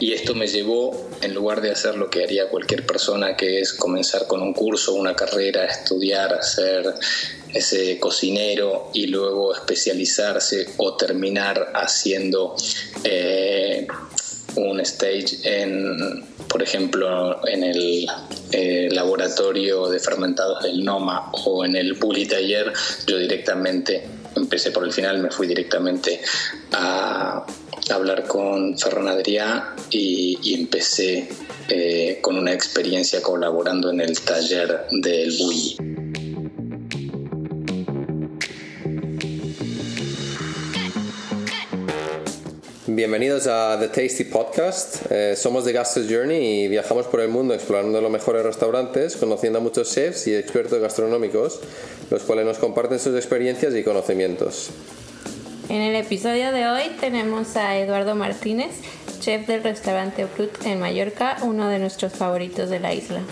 Y esto me llevó, en lugar de hacer lo que haría cualquier persona, que es comenzar con un curso, una carrera, estudiar, hacer ese cocinero y luego especializarse o terminar haciendo eh, un stage en, por ejemplo, en el eh, laboratorio de fermentados del NOMA o en el Bully Taller, yo directamente empecé por el final, me fui directamente a hablar con Ferran Adrià y, empecé eh, con una experiencia colaborando en el taller del Bully. Bienvenidos a The Tasty Podcast. Eh, somos de Gastro Journey y viajamos por el mundo explorando los mejores restaurantes, conociendo a muchos chefs y expertos gastronómicos, los cuales nos comparten sus experiencias y conocimientos. En el episodio de hoy tenemos a Eduardo Martínez, chef del restaurante Brut en Mallorca, uno de nuestros favoritos de la isla.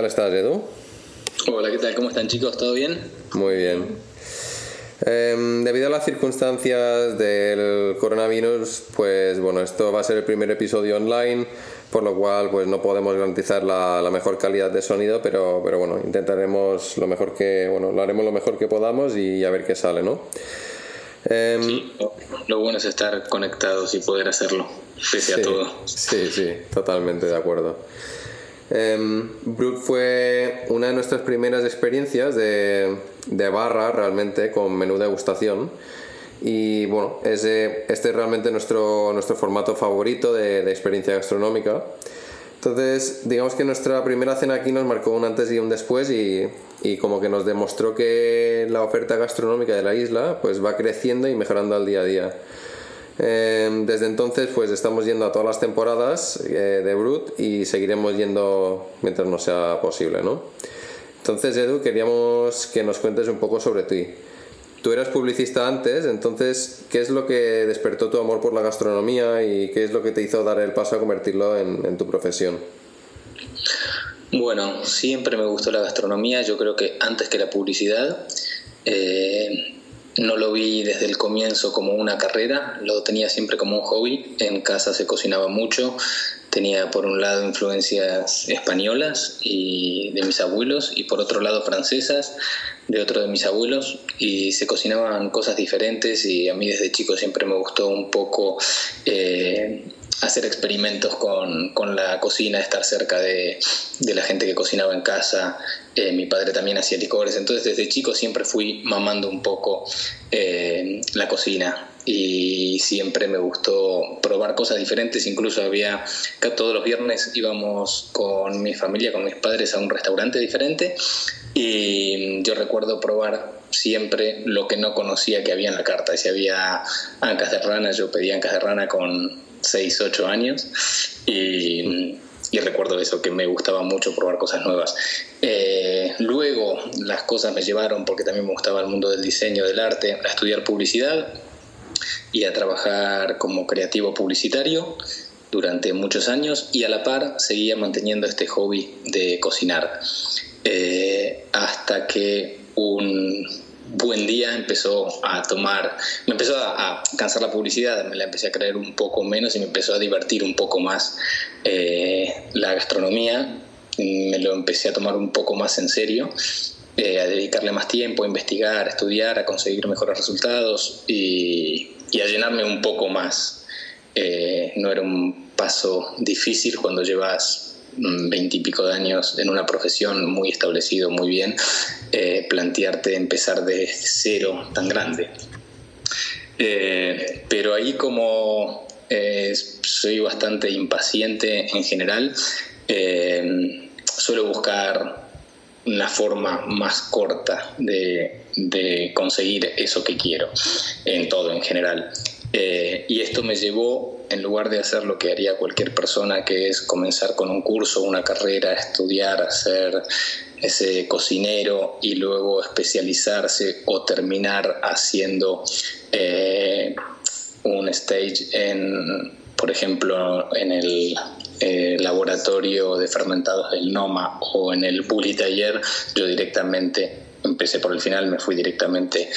Tal estás, Edu? Hola, ¿qué tal? ¿Cómo están chicos? ¿Todo bien? Muy bien. Em, debido a las circunstancias del coronavirus, pues bueno, esto va a ser el primer episodio online, por lo cual pues no podemos garantizar la, mejor calidad de sonido, pero, pero bueno, intentaremos lo mejor que, bueno, lo haremos lo mejor que podamos y a ver qué sale, ¿no? Em, sí, lo bueno es estar conectados y poder hacerlo, pese a todo. Sí, sí, totalmente de acuerdo. Eh, fue una de nuestras primeras experiencias de, barra realmente con menú de degustación. Y bueno, este es realmente nuestro, nuestro formato favorito de, experiencia gastronómica. Entonces, digamos que nuestra primera cena aquí nos marcó un antes y un después y, y, como que nos demostró que la oferta gastronómica de la isla pues va creciendo y mejorando al día a día. Em, desde entonces, pues estamos yendo a todas las temporadas eh, de Brut y seguiremos yendo mientras no sea posible, ¿no? Entonces, Edu, queríamos que nos cuentes un poco sobre ti. Tú eras publicista antes, entonces, ¿qué es lo que despertó tu amor por la gastronomía y qué es lo que te hizo dar el paso a convertirlo en, tu profesión? Bueno, siempre me gustó la gastronomía, yo creo que antes que la publicidad. Eh, no lo vi desde el comienzo como una carrera, lo tenía siempre como un hobby. En casa se cocinaba mucho, tenía por un lado influencias españolas y de mis abuelos y por otro lado francesas de otro de mis abuelos y se cocinaban cosas diferentes y a mí desde chico siempre me gustó un poco eh, hacer experimentos con, con, la cocina, estar cerca de, de, la gente que cocinaba en casa. Eh, mi padre también hacía licores, entonces desde chico siempre fui mamando un poco eh, la cocina y siempre me gustó probar cosas diferentes, incluso había, todos los viernes íbamos con mi familia, con mis padres a un restaurante diferente y yo recuerdo probar siempre lo que no conocía que había en la carta. Si había ancas de rana, yo pedía ancas de rana con 6, 8 años y, recuerdo eso, que me gustaba mucho probar cosas nuevas. Eh, luego las cosas me llevaron, porque también me gustaba el mundo del diseño, del arte, a estudiar publicidad y a trabajar como creativo publicitario durante muchos años y a la par seguía manteniendo este hobby de cocinar. Eh, hasta que un buen día empezó a tomar, me empezó a, cansar la publicidad, me la empecé a creer un poco menos y me empezó a divertir un poco más eh, la gastronomía, me lo empecé a tomar un poco más en serio, eh, a dedicarle más tiempo, a investigar, a estudiar, a conseguir mejores resultados y, a llenarme un poco más. Eh, no era un paso difícil cuando llevas veintipico de años en una profesión muy establecido, muy bien, eh, plantearte empezar de cero tan grande. Eh, pero ahí como eh, soy bastante impaciente en general, suelo buscar una forma más corta de, conseguir eso que quiero, en todo en general. Y esto me llevó en lugar de hacer lo que haría cualquier persona, que es comenzar con un curso, una carrera, estudiar, hacer ese cocinero y luego especializarse o terminar haciendo eh, un stage en, por ejemplo, en el eh, laboratorio de fermentados del NOMA o en el Bully Taller, yo directamente empecé por el final, me fui directamente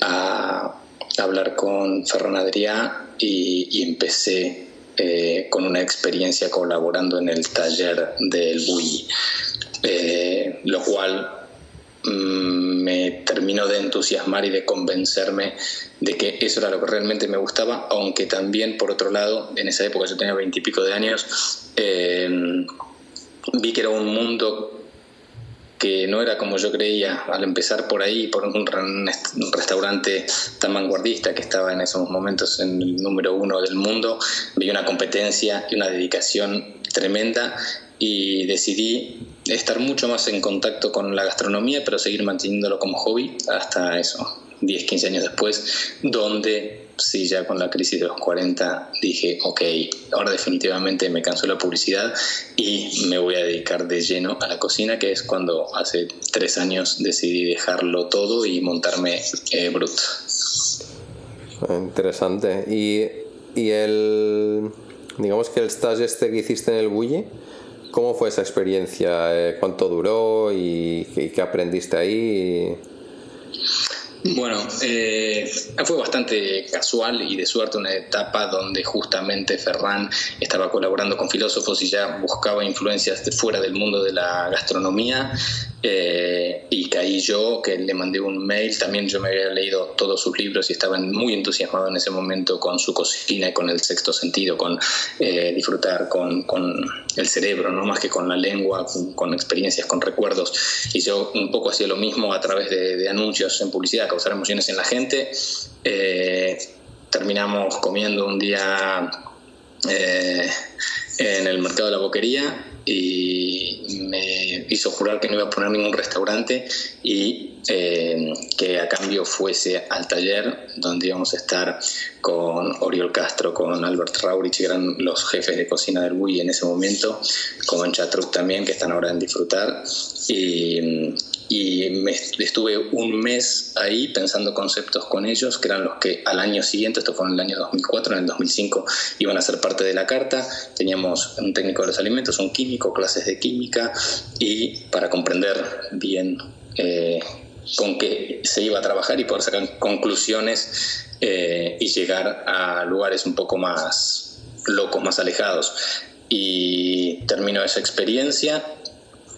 a hablar con Ferran Adrià y, empecé eh, con una experiencia colaborando en el taller del Bully, eh, lo cual mm, me terminó de entusiasmar y de convencerme de que eso era lo que realmente me gustaba, aunque también, por otro lado, en esa época yo tenía veintipico de años, eh, vi que era un mundo que no era como yo creía al empezar por ahí, por un, restaurante tan vanguardista que estaba en esos momentos en el número uno del mundo, vi una competencia y una dedicación tremenda y decidí estar mucho más en contacto con la gastronomía, pero seguir manteniéndolo como hobby hasta eso, 10, 15 años después, donde sí, ya con la crisis de los 40 dije, ok, ahora definitivamente me cansó la publicidad y me voy a dedicar de lleno a la cocina, que es cuando hace tres años decidí dejarlo todo y montarme eh, Brut. Interesante. ¿Y, y el, digamos que el stage este que hiciste en el Bulli, ¿cómo fue esa experiencia? Eh, ¿Cuánto duró y, y qué aprendiste ahí? Bueno, eh, fue bastante casual y de suerte una etapa donde justamente Ferran estaba colaborando con filósofos y ya buscaba influencias de fuera del mundo de la gastronomía eh, y caí yo, que le mandé un mail, también yo me había leído todos sus libros y estaba muy entusiasmado en ese momento con su cocina y con el sexto sentido, con eh, disfrutar con, el cerebro, no más que con la lengua, con, experiencias, con recuerdos. Y yo un poco hacía lo mismo a través de, anuncios en publicidad, causar emociones en la gente. Eh, terminamos comiendo un día en el mercado de la boquería y me hizo jurar que no iba a poner ningún restaurante y eh, que a cambio fuese al taller donde íbamos a estar con Oriol Castro, con Albert Raurich, que eran los jefes de cocina del Wii en ese momento, con Chatruc también, que están ahora en Disfrutar. Y, y me, estuve un mes ahí pensando conceptos con ellos, que eran los que al año siguiente, esto fue en el año 2004, en el 2005, iban a ser parte de la carta. Teníamos un técnico de los alimentos, un químico, clases de química, y para comprender bien eh, con qué se iba a trabajar y poder sacar conclusiones eh, y llegar a lugares un poco más locos, más alejados. Y terminó esa experiencia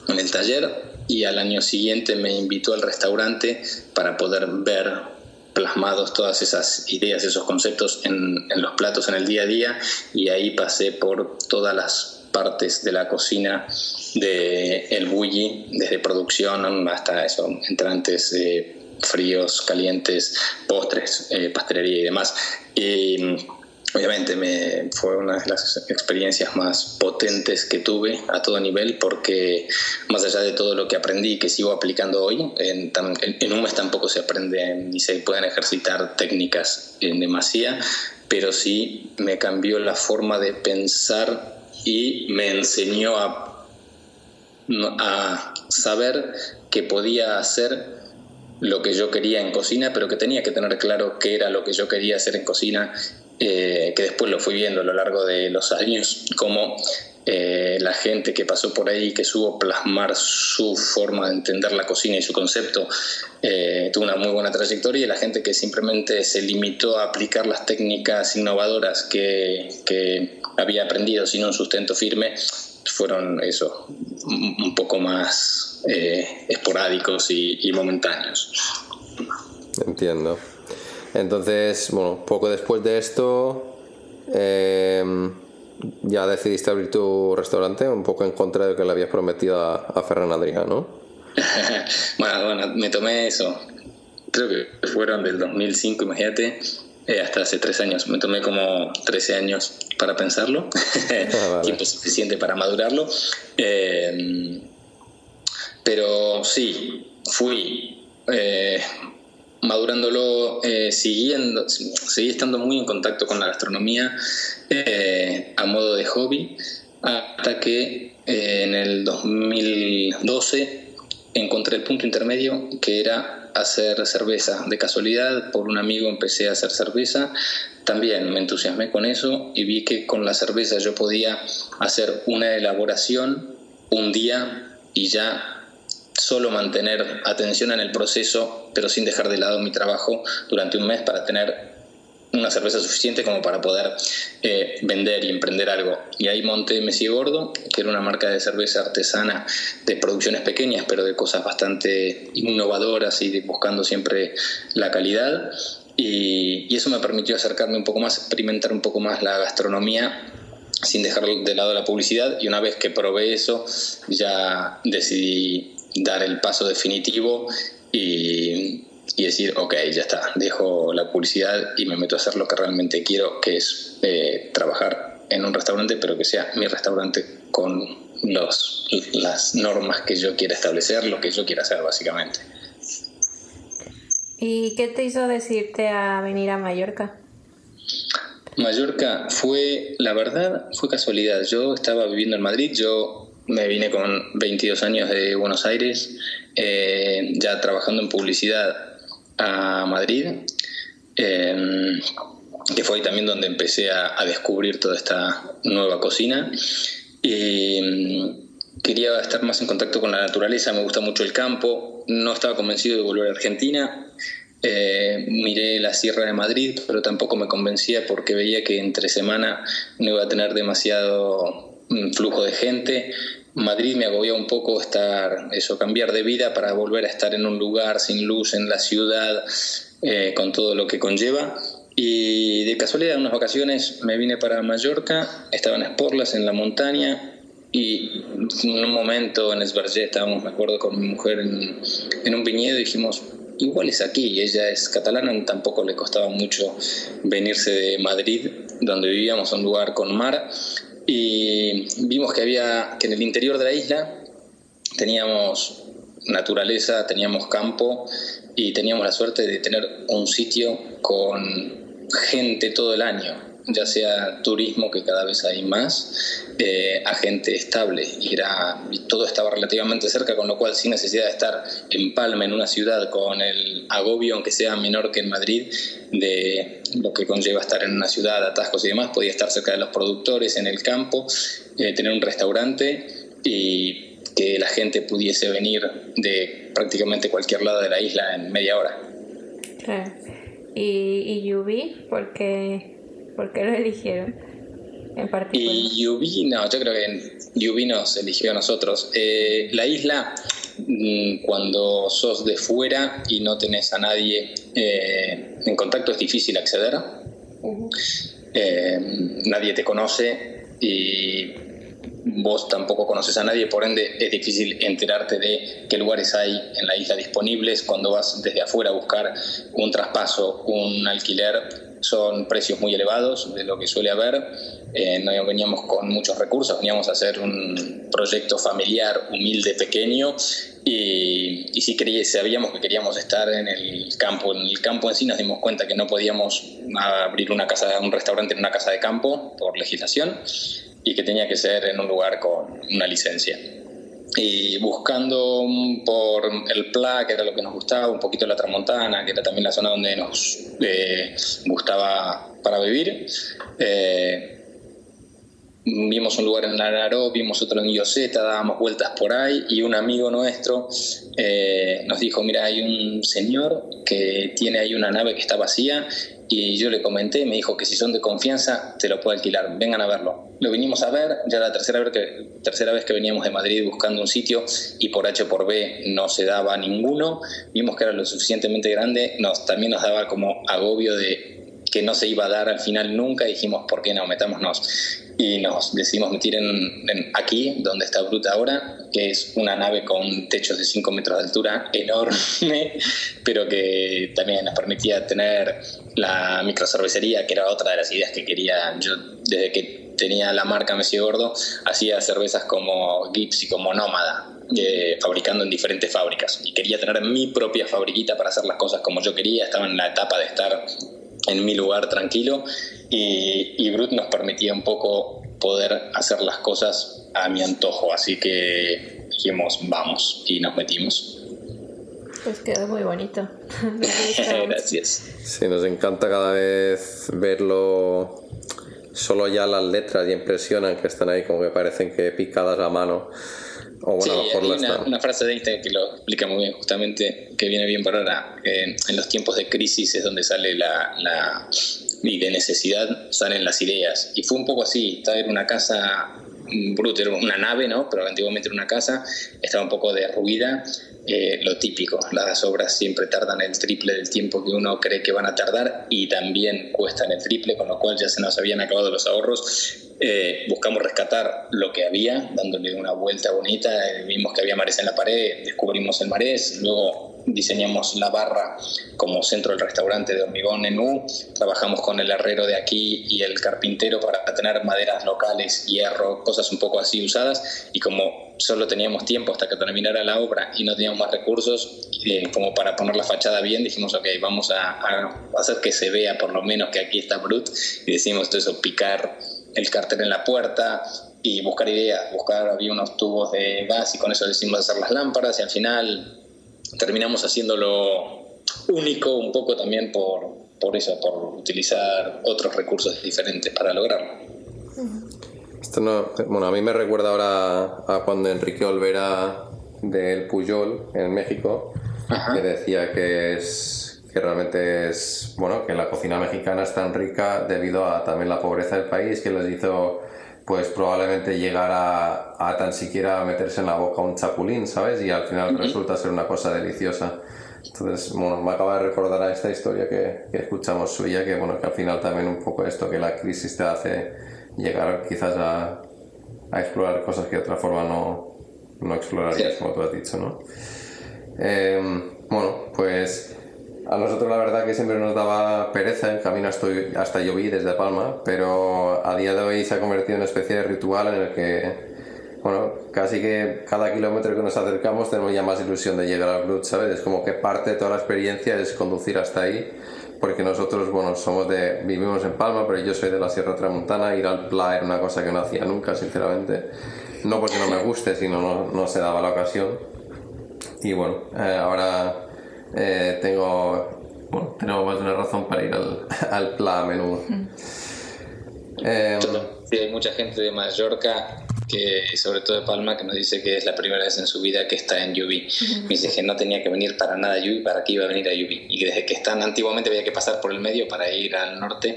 en el taller y al año siguiente me invitó al restaurante para poder ver plasmados todas esas ideas, esos conceptos en, los platos en el día a día y ahí pasé por todas las partes de la cocina de el bulli, desde producción hasta eso, entrantes eh, fríos, calientes, postres, eh, pastelería y demás. Y obviamente me fue una de las experiencias más potentes que tuve a todo nivel porque más allá de todo lo que aprendí y que sigo aplicando hoy, en, en, un mes tampoco se aprende ni se pueden ejercitar técnicas en demasía, pero sí me cambió la forma de pensar y me enseñó a, a saber que podía hacer lo que yo quería en cocina, pero que tenía que tener claro qué era lo que yo quería hacer en cocina eh, que después lo fui viendo a lo largo de los años, como eh, la gente que pasó por ahí, que supo plasmar su forma de entender la cocina y su concepto, eh, tuvo una muy buena trayectoria y la gente que simplemente se limitó a aplicar las técnicas innovadoras que, que había aprendido sin un sustento firme, fueron eso, un poco más esporádicos y, y momentáneos. Entiendo. Entonces, bueno, poco después de esto, em, ya decidiste abrir tu restaurante, un poco en contra de lo que le habías prometido a, a Ferran Adrià, ¿no? bueno, bueno, me tomé eso, creo que fueron del 2005, imagínate, eh, hasta hace tres años. Me tomé como 13 años para pensarlo, ah, tiempo suficiente para madurarlo. Em, pero sí, fui eh, madurándolo, eh, siguiendo, seguí estando muy en contacto con la gastronomía eh, a modo de hobby, hasta que eh, en el 2012 encontré el punto intermedio que era hacer cerveza. De casualidad, por un amigo empecé a hacer cerveza, también me entusiasmé con eso y vi que con la cerveza yo podía hacer una elaboración un día y ya solo mantener atención en el proceso, pero sin dejar de lado mi trabajo durante un mes para tener una cerveza suficiente como para poder eh, vender y emprender algo. Y ahí monté Messi Gordo, que era una marca de cerveza artesana de producciones pequeñas, pero de cosas bastante innovadoras y buscando siempre la calidad. Y, y, eso me permitió acercarme un poco más, experimentar un poco más la gastronomía sin dejar de lado la publicidad. Y una vez que probé eso, ya decidí dar el paso definitivo y y decir, ok, ya está, dejo la publicidad y me meto a hacer lo que realmente quiero, que es eh, trabajar en un restaurante, pero que sea mi restaurante con los, las normas que yo quiera establecer, lo que yo quiera hacer básicamente. ¿Y qué te hizo decirte a venir a Mallorca? Mallorca fue, la verdad, fue casualidad. Yo estaba viviendo en Madrid, yo me vine con 22 años de Buenos Aires, eh, ya trabajando en publicidad a Madrid, em, que fue ahí también donde empecé a, descubrir toda esta nueva cocina. Y em, quería estar más en contacto con la naturaleza, me gusta mucho el campo, no estaba convencido de volver a Argentina. Eh, miré la Sierra de Madrid, pero tampoco me convencía porque veía que entre semana no iba a tener demasiado mm, flujo de gente Madrid me agobió un poco estar, eso, cambiar de vida para volver a estar en un lugar sin luz en la ciudad, eh, con todo lo que conlleva. Y de casualidad, unas vacaciones me vine para Mallorca, estaba en Esporlas, en la montaña, y en un momento en Esbargé estábamos, me acuerdo, con mi mujer en, en un viñedo y dijimos, igual es aquí, ella es catalana, tampoco le costaba mucho venirse de Madrid, donde vivíamos, un lugar con mar, y vimos que había que en el interior de la isla teníamos naturaleza, teníamos campo y teníamos la suerte de tener un sitio con gente todo el año ya sea turismo, que cada vez hay más, eh, a gente estable. Y, era, y todo estaba relativamente cerca, con lo cual sin necesidad de estar en Palma, en una ciudad, con el agobio, aunque sea menor que en Madrid, de lo que conlleva estar en una ciudad, atascos y demás, podía estar cerca de los productores, en el campo, eh, tener un restaurante y que la gente pudiese venir de prácticamente cualquier lado de la isla en media hora. ¿Y, y UV? Porque ¿Por qué lo eligieron en particular? Y UV, no, yo creo que UV nos eligió a nosotros. Eh, la isla, mm, cuando sos de fuera y no tenés a nadie eh, en contacto, es difícil acceder. Eh, nadie te conoce y vos tampoco conoces a nadie, por ende es difícil enterarte de qué lugares hay en la isla disponibles cuando vas desde afuera a buscar un traspaso, un alquiler son precios muy elevados de lo que suele haber. Eh, no veníamos con muchos recursos, veníamos a hacer un proyecto familiar humilde, pequeño, y, y si sabíamos que queríamos estar en el campo. En el campo en sí nos dimos cuenta que no podíamos abrir una casa, un restaurante en una casa de campo por legislación y que tenía que ser en un lugar con una licencia y buscando por el Pla, que era lo que nos gustaba, un poquito la Tramontana, que era también la zona donde nos eh, gustaba para vivir. Eh, vimos un lugar en Nararó, vimos otro en Ioseta, dábamos vueltas por ahí y un amigo nuestro eh, nos dijo, mira, hay un señor que tiene ahí una nave que está vacía y yo le comenté, me dijo que si son de confianza te lo puedo alquilar, vengan a verlo. Lo vinimos a ver, ya la tercera vez que, tercera vez que veníamos de Madrid buscando un sitio y por H por B no se daba ninguno, vimos que era lo suficientemente grande, nos, también nos daba como agobio de que no se iba a dar al final nunca, dijimos, ¿por qué no? Metámonos y nos decidimos meter en, aquí, donde está Bruta ahora, que es una nave con techos de 5 metros de altura, enorme, pero que también nos permitía tener la microcervecería, que era otra de las ideas que quería yo desde que tenía la marca Messi Gordo, hacía cervezas como Gips y como Nómada, eh, fabricando en diferentes fábricas. Y quería tener mi propia fabriquita para hacer las cosas como yo quería, estaba en la etapa de estar en mi lugar tranquilo y, y Brut nos permitía un poco poder hacer las cosas a mi antojo, así que dijimos vamos y nos metimos. Pues quedó muy bonito. Gracias. Sí, nos encanta cada vez verlo. Solo ya las letras y impresionan que están ahí como que parecen que picadas a mano. O bueno, sí, a lo mejor hay lo una, frase de Einstein que lo explica muy bien, justamente, que viene bien para ahora. Eh, en los tiempos de crisis es donde sale la, la- y de necesidad salen las ideas. Y fue un poco así, estaba en una casa, bruta, era una nave, ¿no? Pero antiguamente era una casa, estaba un poco derruida. eh, lo típico, las obras siempre tardan el triple del tiempo que uno cree que van a tardar y también cuestan el triple, con lo cual ya se nos habían acabado los ahorros. Eh, buscamos rescatar lo que había, dándole una vuelta bonita. eh, vimos que había mares en la pared, descubrimos el marés, luego diseñamos la barra como centro del restaurante de hormigón en U. Trabajamos con el herrero de aquí y el carpintero para tener maderas locales, hierro, cosas un poco así usadas. Y como solo teníamos tiempo hasta que terminara la obra y no teníamos más recursos, eh, como para poner la fachada bien, dijimos, ok, vamos a, a hacer que se vea por lo menos que aquí está Brut. Y decimos todo eso, picar el cartel en la puerta y buscar ideas, buscar, había unos tubos de gas y con eso decimos hacer las lámparas y al final terminamos haciéndolo único un poco también por, por eso, por utilizar otros recursos diferentes para lograrlo. Esto no, bueno, a mí me recuerda ahora a cuando Enrique Olvera del Puyol en México, Ajá. que decía que es que realmente es bueno que la cocina mexicana es tan rica debido a también la pobreza del país que les hizo pues probablemente llegar a, a tan siquiera meterse en la boca un chapulín, ¿sabes? Y al final resulta ser una cosa deliciosa. Entonces, bueno, me acaba de recordar a esta historia que, que escuchamos suya, que bueno, que al final también un poco esto, que la crisis te hace llegar quizás a, a explorar cosas que de otra forma no, no explorarías, Sí. como tú has dicho, ¿no? Eh, bueno, pues a nosotros la verdad que siempre nos daba pereza el camino hasta, hasta Lloví desde Palma, pero a día de hoy se ha convertido en una especie de ritual en el que, bueno, casi que cada kilómetro que nos acercamos tenemos ya más ilusión de llegar al Brut, ¿sabes? Es como que parte de toda la experiencia es conducir hasta ahí, porque nosotros, bueno, somos de, vivimos en Palma, pero yo soy de la Sierra Tramontana, ir al Pla era una cosa que no hacía nunca, sinceramente. No porque no me guste, sino no, no se daba la ocasión. Y bueno, eh, ahora eh, tengo, bueno, tenemos más de una razón para ir al, al Pla a menudo. Eh, Sí, hay mucha gente de Mallorca, que sobre todo de Palma, que nos dice que es la primera vez en su vida que está en Yubi. Me dice que no tenía que venir para nada a Yubi, para qué iba a venir a Yubi. Y que desde que están antiguamente había que pasar por el medio para ir al norte,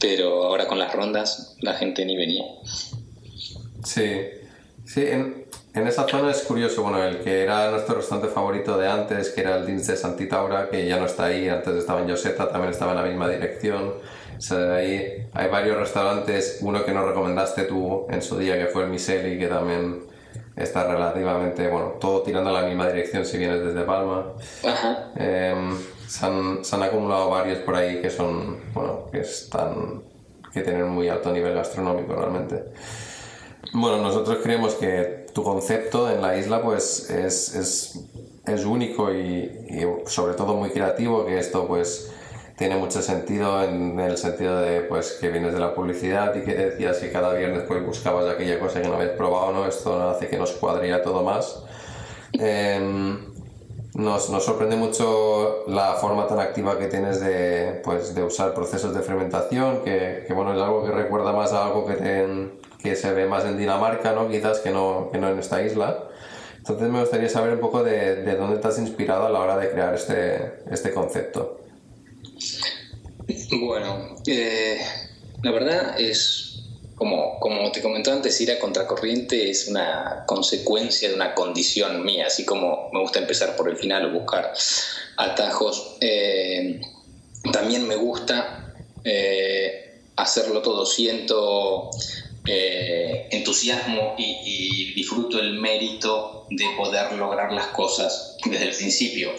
pero ahora con las rondas la gente ni venía. Sí, sí, en, en esa zona es curioso, bueno, el que era nuestro restaurante favorito de antes, que era el Dins de Santitaura, que ya no está ahí, antes estaba en Joseta, también estaba en la misma dirección. O sea, ahí hay varios restaurantes, uno que nos recomendaste tú en su día, que fue el Miseli, que también está relativamente, bueno, todo tirando a la misma dirección si vienes desde Palma. Ajá. Eh, se, han, se han acumulado varios por ahí que son, bueno, que están, que tienen muy alto nivel gastronómico realmente. Bueno, nosotros creemos que tu concepto en la isla pues es, es, es único y, sobre todo muy creativo, que esto pues tiene mucho sentido en el sentido de pues que vienes de la publicidad y que decías que cada viernes pues buscabas aquella cosa que no habías probado, ¿no? Esto hace que nos cuadría todo más. Em, nos, nos sorprende mucho la forma tan activa que tienes de, pues, de usar procesos de fermentación, que, que, bueno, es algo que recuerda más a algo que, te- que se ve más en Dinamarca, ¿no? quizás que no, que no en esta isla. Entonces me gustaría saber un poco de, de dónde te has inspirado a la hora de crear este, este concepto. Bueno, eh, la verdad es, como, como te comentaba antes, ir a contracorriente es una consecuencia de una condición mía, así como me gusta empezar por el final o buscar atajos. eh, también me gusta eh, hacerlo todo, siento eh, entusiasmo y, disfruto el mérito de poder lograr las cosas desde el principio.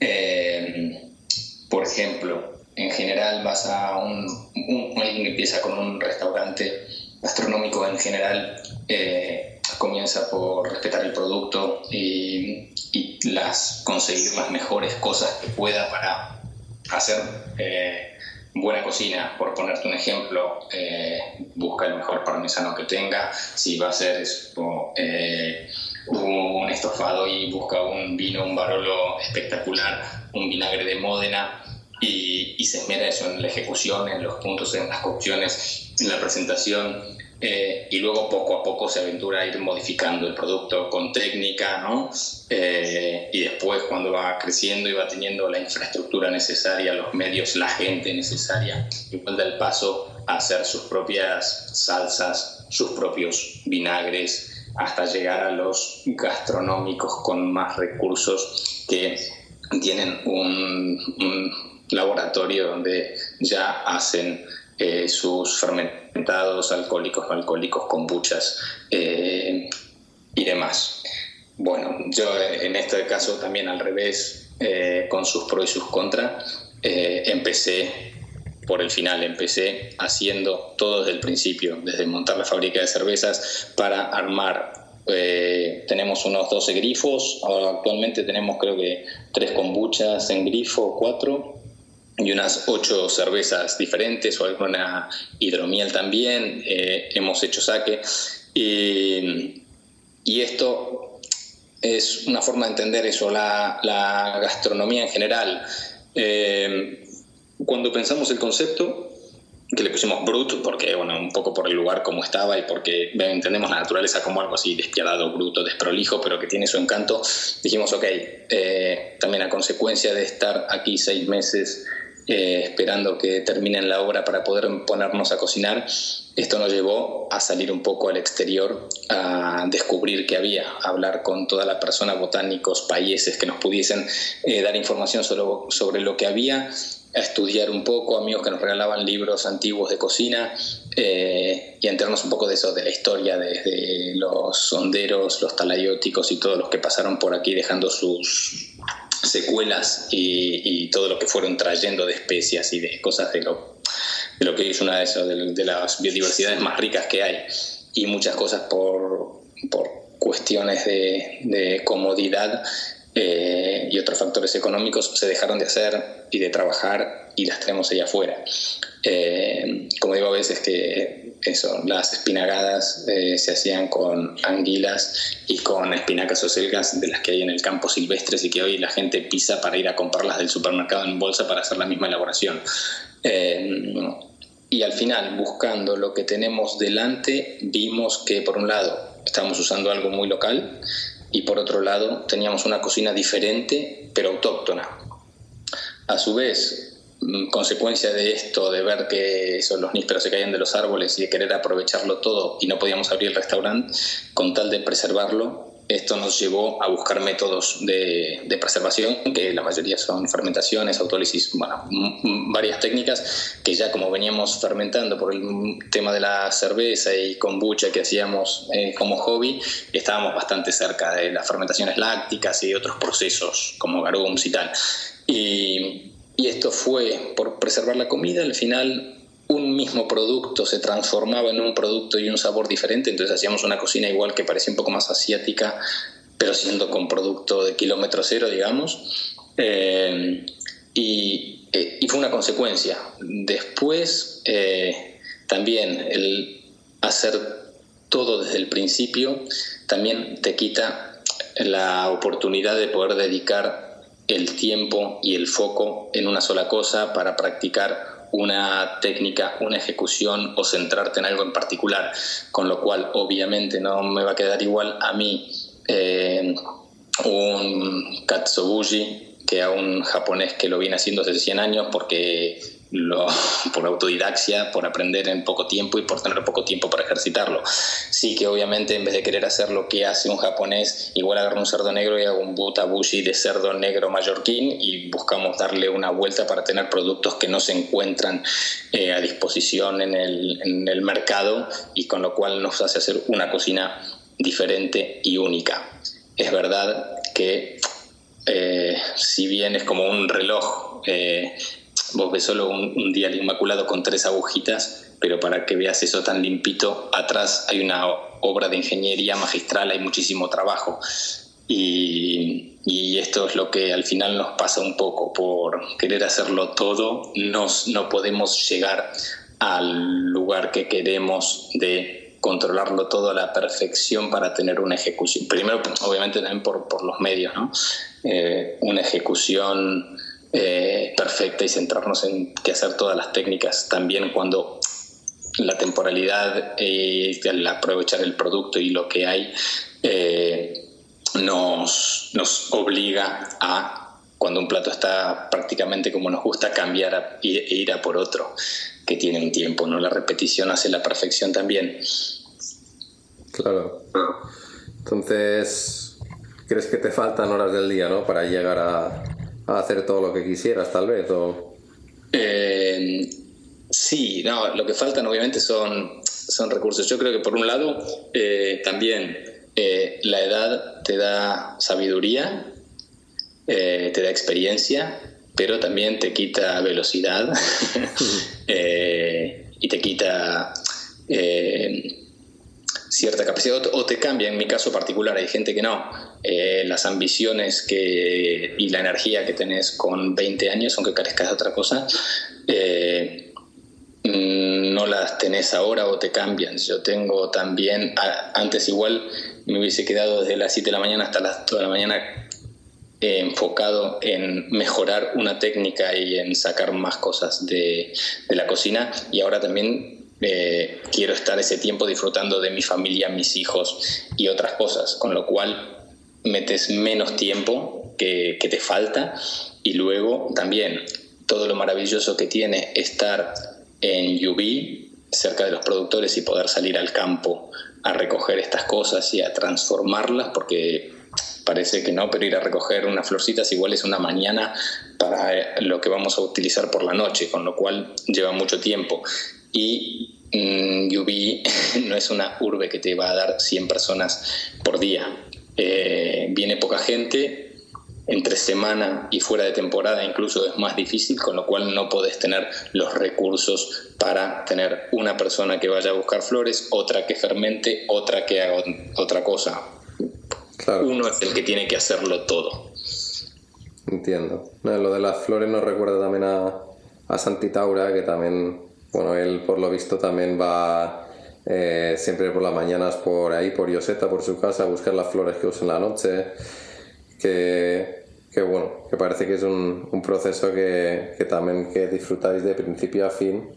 Eh, por ejemplo, en general vas a un, un- alguien empieza con un restaurante gastronómico en general eh, comienza por respetar el producto y, y las conseguir las mejores cosas que pueda para hacer buena cocina. Por ponerte un ejemplo, eh, busca el mejor parmesano que tenga. Si va a ser eso, eh, un estofado y busca un vino, un barolo espectacular, un vinagre de Módena y, y se esmera eso en la ejecución, en los puntos, en las cocciones, en la presentación eh, y luego poco a poco se aventura a ir modificando el producto con técnica, ¿no? Eh, y después cuando va creciendo y va teniendo la infraestructura necesaria, los medios, la gente necesaria, igual da el paso a hacer sus propias salsas, sus propios vinagres, hasta llegar a los gastronómicos con más recursos que tienen un, un laboratorio donde ya hacen eh, sus fermentados alcohólicos, no alcohólicos, kombuchas eh, y demás. Bueno, yo en este caso también al revés, eh, con sus pros y sus contras, empecé por el final, empecé haciendo todo desde el principio, desde montar la fábrica de cervezas para armar tenemos unos 12 grifos, ahora actualmente tenemos creo que tres kombuchas en grifo, cuatro, y unas ocho cervezas diferentes o alguna hidromiel también. Eh, hemos hecho saque. Y, y, esto es una forma de entender eso, la, la gastronomía en general. Eh, cuando pensamos el concepto, que le pusimos brut, porque, bueno, un poco por el lugar como estaba y porque entendemos la naturaleza como algo así despiadado, bruto, desprolijo, pero que tiene su encanto, dijimos, ok, eh, también a consecuencia de estar aquí seis meses eh, esperando que terminen la obra para poder ponernos a cocinar, esto nos llevó a salir un poco al exterior, a descubrir que había, a hablar con todas las personas, botánicos, países que nos pudiesen eh, dar información sobre, sobre lo que había, a estudiar un poco, amigos que nos regalaban libros antiguos de cocina eh, y enterarnos un poco de eso, de la historia, desde los sonderos, los talayóticos y todos los que pasaron por aquí dejando sus secuelas y, todo lo que fueron trayendo de especias y de cosas de lo, de lo que es una de, esas, de, las biodiversidades más ricas que hay. Y muchas cosas por, por cuestiones de, de comodidad eh, y otros factores económicos se dejaron de hacer y de trabajar y las tenemos allá afuera. Eh, como digo a veces que eso, las espinagadas eh, se hacían con anguilas y con espinacas o selgas de las que hay en el campo silvestres y que hoy la gente pisa para ir a comprarlas del supermercado en bolsa para hacer la misma elaboración. y al final, buscando lo que tenemos delante, vimos que por un lado estamos usando algo muy local, y por otro lado teníamos una cocina diferente pero autóctona. A su vez, mm, consecuencia de esto, de ver que son los nísperos se caían de los árboles y de querer aprovecharlo todo y no podíamos abrir el restaurante, con tal de preservarlo, esto nos llevó a buscar métodos de, preservación, que la mayoría son fermentaciones, autólisis, bueno, varias técnicas que ya como veníamos fermentando por el tema de la cerveza y kombucha que hacíamos eh, como hobby, estábamos bastante cerca de las fermentaciones lácticas y otros procesos como garums y tal. Y, y esto fue por preservar la comida, al final un mismo producto se transformaba en un producto y un sabor diferente, entonces hacíamos una cocina igual que parecía un poco más asiática, pero siendo con producto de kilómetro cero, digamos. Eh, y, eh, y, fue una consecuencia. Después, eh, también el hacer todo desde el principio, también te quita la oportunidad de poder dedicar el tiempo y el foco en una sola cosa para practicar una técnica, una ejecución o centrarte en algo en particular, con lo cual obviamente no me va a quedar igual a mí eh, un katsubushi que a un japonés que lo viene haciendo hace 100 años porque lo, por autodidaxia, por aprender en poco tiempo y por tener poco tiempo para ejercitarlo. Sí que obviamente en vez de querer hacer lo que hace un japonés, igual agarro un cerdo negro y hago un butabushi de cerdo negro mallorquín y buscamos darle una vuelta para tener productos que no se encuentran eh, a disposición en el, en el mercado y con lo cual nos hace hacer una cocina diferente y única. Es verdad que eh, si bien es como un reloj, eh, vos ves solo un, un inmaculado con tres agujitas, pero para que veas eso tan limpito, atrás hay una obra de ingeniería magistral, hay muchísimo trabajo. Y, esto es lo que al final nos pasa un poco, por querer hacerlo todo, nos, no podemos llegar al lugar que queremos de controlarlo todo a la perfección para tener una ejecución. Primero, obviamente también por, por los medios, ¿no? Eh, una ejecución eh, perfecta y centrarnos en qué hacer todas las técnicas también cuando la temporalidad y el aprovechar el producto y lo que hay nos, nos obliga a cuando un plato está prácticamente como nos gusta, cambiar e ir a por otro que tiene un tiempo, ¿no? La repetición hace la perfección también. Claro. Entonces, ¿crees que te faltan horas del día, ¿no? Para llegar a, hacer todo lo que quisieras, tal vez, o... Eh, sí, no, lo que faltan obviamente son, son recursos. Yo creo que por un lado, eh, también eh, la edad te da sabiduría te da experiencia, pero también te quita velocidad y te quita cierta capacidad o te cambia. En mi caso particular hay gente que no. las ambiciones que, y la energía que tenés con 20 años, aunque carezcas de otra cosa, mm, no las tenés ahora o te cambian. Yo tengo también, antes igual me hubiese quedado desde las 7 de la mañana hasta las 2 de la mañana eh, enfocado en mejorar una técnica y en sacar más cosas de, la cocina y ahora también eh, quiero estar ese tiempo disfrutando de mi familia, mis hijos y otras cosas, con lo cual metes menos tiempo que, que te falta y luego también todo lo maravilloso que tiene estar en UV cerca de los productores y poder salir al campo a recoger estas cosas y a transformarlas porque parece que no, pero ir a recoger unas florcitas igual es una mañana para lo que vamos a utilizar por la noche, con lo cual lleva mucho tiempo. Y mmm, no es una urbe que te va a dar 100 personas por día. Eh, viene poca gente, entre semana y fuera de temporada incluso es más difícil, con lo cual no podés tener los recursos para tener una persona que vaya a buscar flores, otra que fermente, otra que haga otra cosa. Uno es el que tiene que hacerlo todo. Entiendo. lo de las flores nos recuerda también a, a Santitaura, que también, bueno, él por lo visto también va eh, siempre por las mañanas por ahí, por Yoseta, por su casa, a buscar las flores que usa en la noche. Que, que bueno, que parece que es un, un proceso que, que, también que disfrutáis de principio a fin,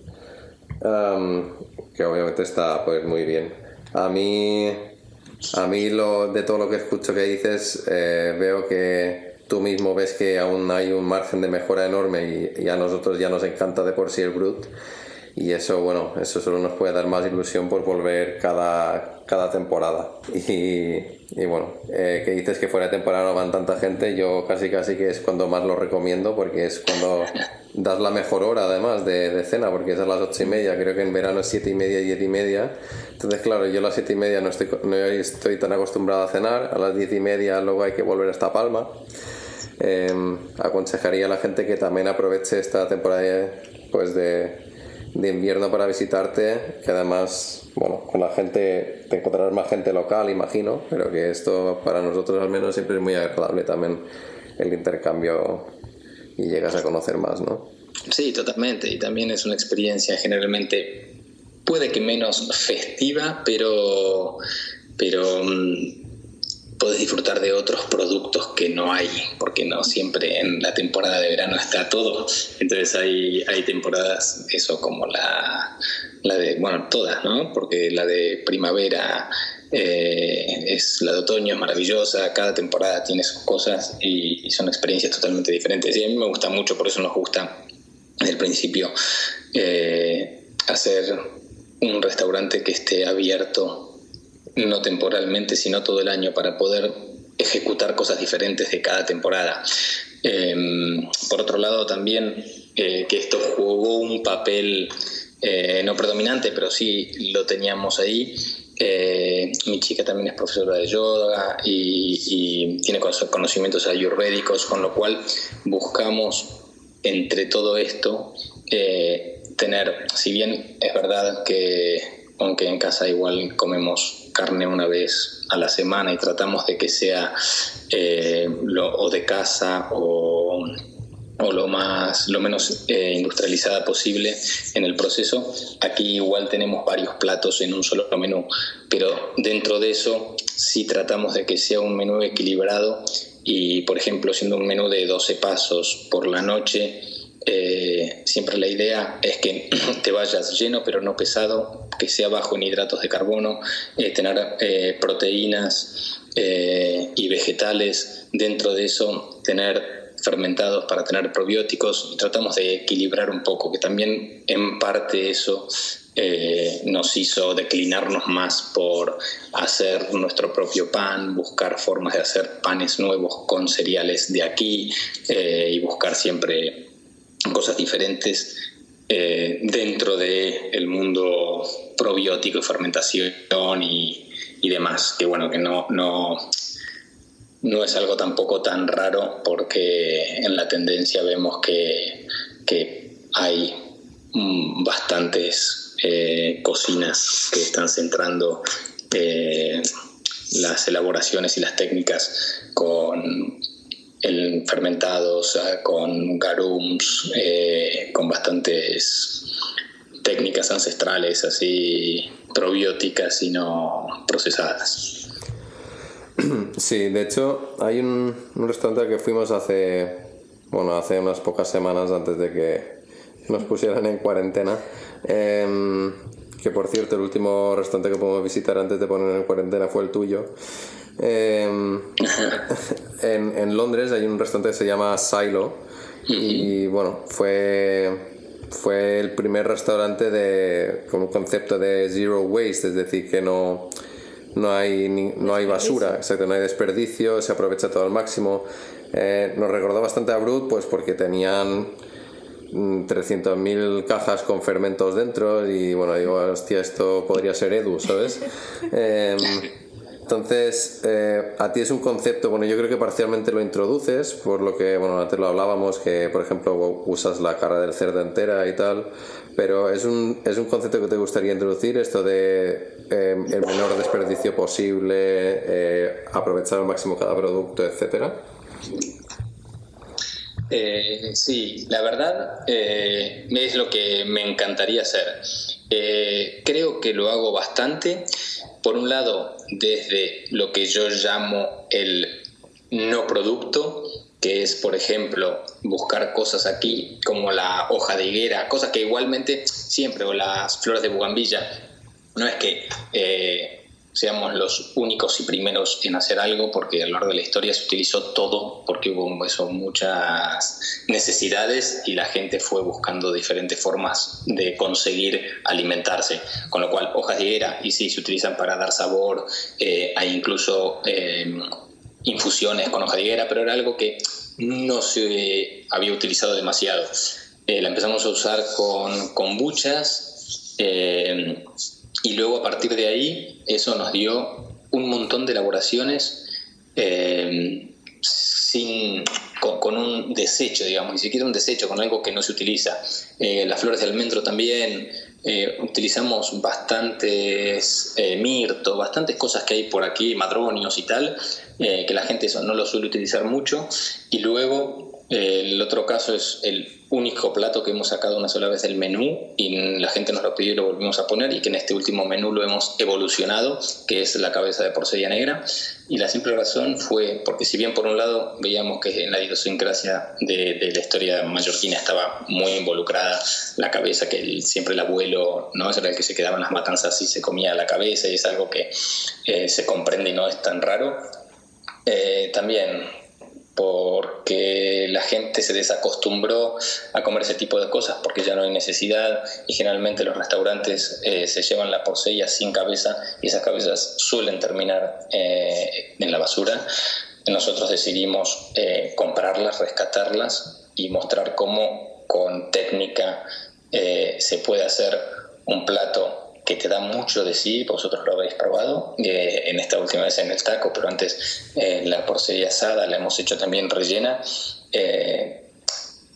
que obviamente está pues muy bien. A mí a mí lo, de todo lo que escucho que dices, eh, veo que tú mismo ves que aún hay un margen de mejora enorme y, a nosotros ya nos encanta de por sí el Brut. Y eso, bueno, eso solo nos puede dar más ilusión por volver cada, cada temporada. Y, bueno, eh, que dices que fuera de temporada no van tanta gente, yo casi casi que es cuando más lo recomiendo porque es cuando das la mejor hora además de, cena, porque es a las ocho y media, creo que en verano es siete y media y diez y media. Entonces, claro, yo a las siete y media no estoy, no estoy tan acostumbrado a cenar, a las diez y media luego hay que volver a esta palma. Em, aconsejaría a la gente que también aproveche esta temporada pues de de invierno para visitarte, que además, bueno, con la gente, te encontrarás más gente local, imagino, pero que esto para nosotros al menos siempre es muy agradable también el intercambio y llegas a conocer más, ¿no? Sí, totalmente, y también es una experiencia generalmente, puede que menos festiva, pero, pero puedes disfrutar de otros productos que no hay, porque no siempre en la temporada de verano está todo. Entonces hay, hay temporadas, eso como la, la de, bueno, todas, ¿no? Porque la de primavera eh, es la de otoño es maravillosa, cada temporada tiene sus cosas y, son experiencias totalmente diferentes. Y a mí me gusta mucho, por eso nos gusta desde el principio eh, hacer un restaurante que esté abierto no temporalmente, sino todo el año, para poder ejecutar cosas diferentes de cada temporada. Em, por otro lado, también eh, que esto jugó un papel eh, no predominante, pero sí lo teníamos ahí. Eh, mi chica también es profesora de yoga y, y tiene conocimientos ayurvédicos, con lo cual buscamos entre todo esto tener, si bien es verdad que aunque en casa igual comemos carne una vez a la semana y tratamos de que sea eh, o de casa o, o lo más lo menos eh, industrializada posible en el proceso. Aquí igual tenemos varios platos en un solo menú, pero dentro de eso sí tratamos de que sea un menú equilibrado y por ejemplo siendo un menú de 12 pasos por la noche eh, siempre la idea es que te vayas lleno pero no pesado, que sea bajo en hidratos de carbono, eh, tener eh, proteínas y vegetales, dentro de eso tener fermentados para tener probióticos, tratamos de equilibrar un poco, que también en parte eso nos hizo declinarnos más por hacer nuestro propio pan, buscar formas de hacer panes nuevos con cereales de aquí y buscar siempre cosas diferentes eh, dentro del el mundo probiótico y fermentación y, demás, que bueno, que no, no, no es algo tampoco tan raro porque en la tendencia vemos que, hay mm, bastantes eh, cocinas que están centrando eh, las elaboraciones y las técnicas con el fermentados con garums, eh, con bastantes técnicas ancestrales así probióticas y no procesadas. Sí, de hecho hay un, restaurante que fuimos hace, bueno, hace unas pocas semanas antes de que nos pusieran en cuarentena. Em, que por cierto el último restaurante que podemos visitar antes de poner en cuarentena fue el tuyo. Em, en, en, Londres hay un restaurante que se llama Silo y bueno, fue, fue el primer restaurante de, con un concepto de zero waste, es decir, que no, no, hay, no hay basura, exacto, no hay desperdicio, se aprovecha todo al máximo. Eh, nos recordó bastante a Brut pues porque tenían 300.000 mm, cajas con fermentos dentro y bueno, digo, hostia, esto podría ser Edu, ¿sabes? Em, entonces, eh, a ti es un concepto, bueno, yo creo que parcialmente lo introduces, por lo que, bueno, antes lo hablábamos, que por ejemplo usas la cara del cerdo entera y tal, pero es un, es un concepto que te gustaría introducir, esto de eh, el menor desperdicio posible, eh, aprovechar al máximo cada producto, etcétera. sí, la verdad es lo que me encantaría hacer. creo que lo hago bastante por un lado, desde lo que yo llamo el no producto, que es, por ejemplo, buscar cosas aquí como la hoja de higuera, cosas que igualmente siempre, o las flores de bugambilla, no es que eh, seamos los únicos y primeros en hacer algo, porque a lo largo de la historia se utilizó todo, porque hubo eso, muchas necesidades y la gente fue buscando diferentes formas de conseguir alimentarse. Con lo cual, hojas de higuera, y sí, se utilizan para dar sabor, eh, hay incluso eh, infusiones con hoja de higuera, pero era algo que no se había utilizado demasiado. Eh, la empezamos a usar con kombuchas. Y luego a partir de ahí eso nos dio un montón de elaboraciones eh, sin, con, un desecho, digamos, ni siquiera un desecho, con algo que no se utiliza. Eh, las flores de almendro también, eh, utilizamos bastantes mirto, bastantes cosas que hay por aquí, madronios y tal, que la gente eso no lo suele utilizar mucho. Y luego el otro caso es el único plato que hemos sacado una sola vez del menú y la gente nos lo pidió y lo volvimos a poner y que en este último menú lo hemos evolucionado, que es la cabeza de porcella negra. Y la simple razón fue porque si bien por un lado veíamos que en la idiosincrasia de, de la historia mallorquina estaba muy involucrada la cabeza, que siempre el abuelo no era el que se quedaba en las matanzas y se comía la cabeza y es algo que eh, se comprende y no es tan raro. Eh, también porque la gente se desacostumbró a comer ese tipo de cosas porque ya no hay necesidad y generalmente los restaurantes eh, se llevan la porcella sin cabeza y esas cabezas suelen terminar eh, en la basura. Nosotros decidimos eh, comprarlas, rescatarlas y mostrar cómo con técnica se puede hacer un plato que te da mucho de sí, vosotros lo habéis probado, eh, en esta última vez en el taco, pero antes eh, la porcella asada la hemos hecho también rellena. Eh,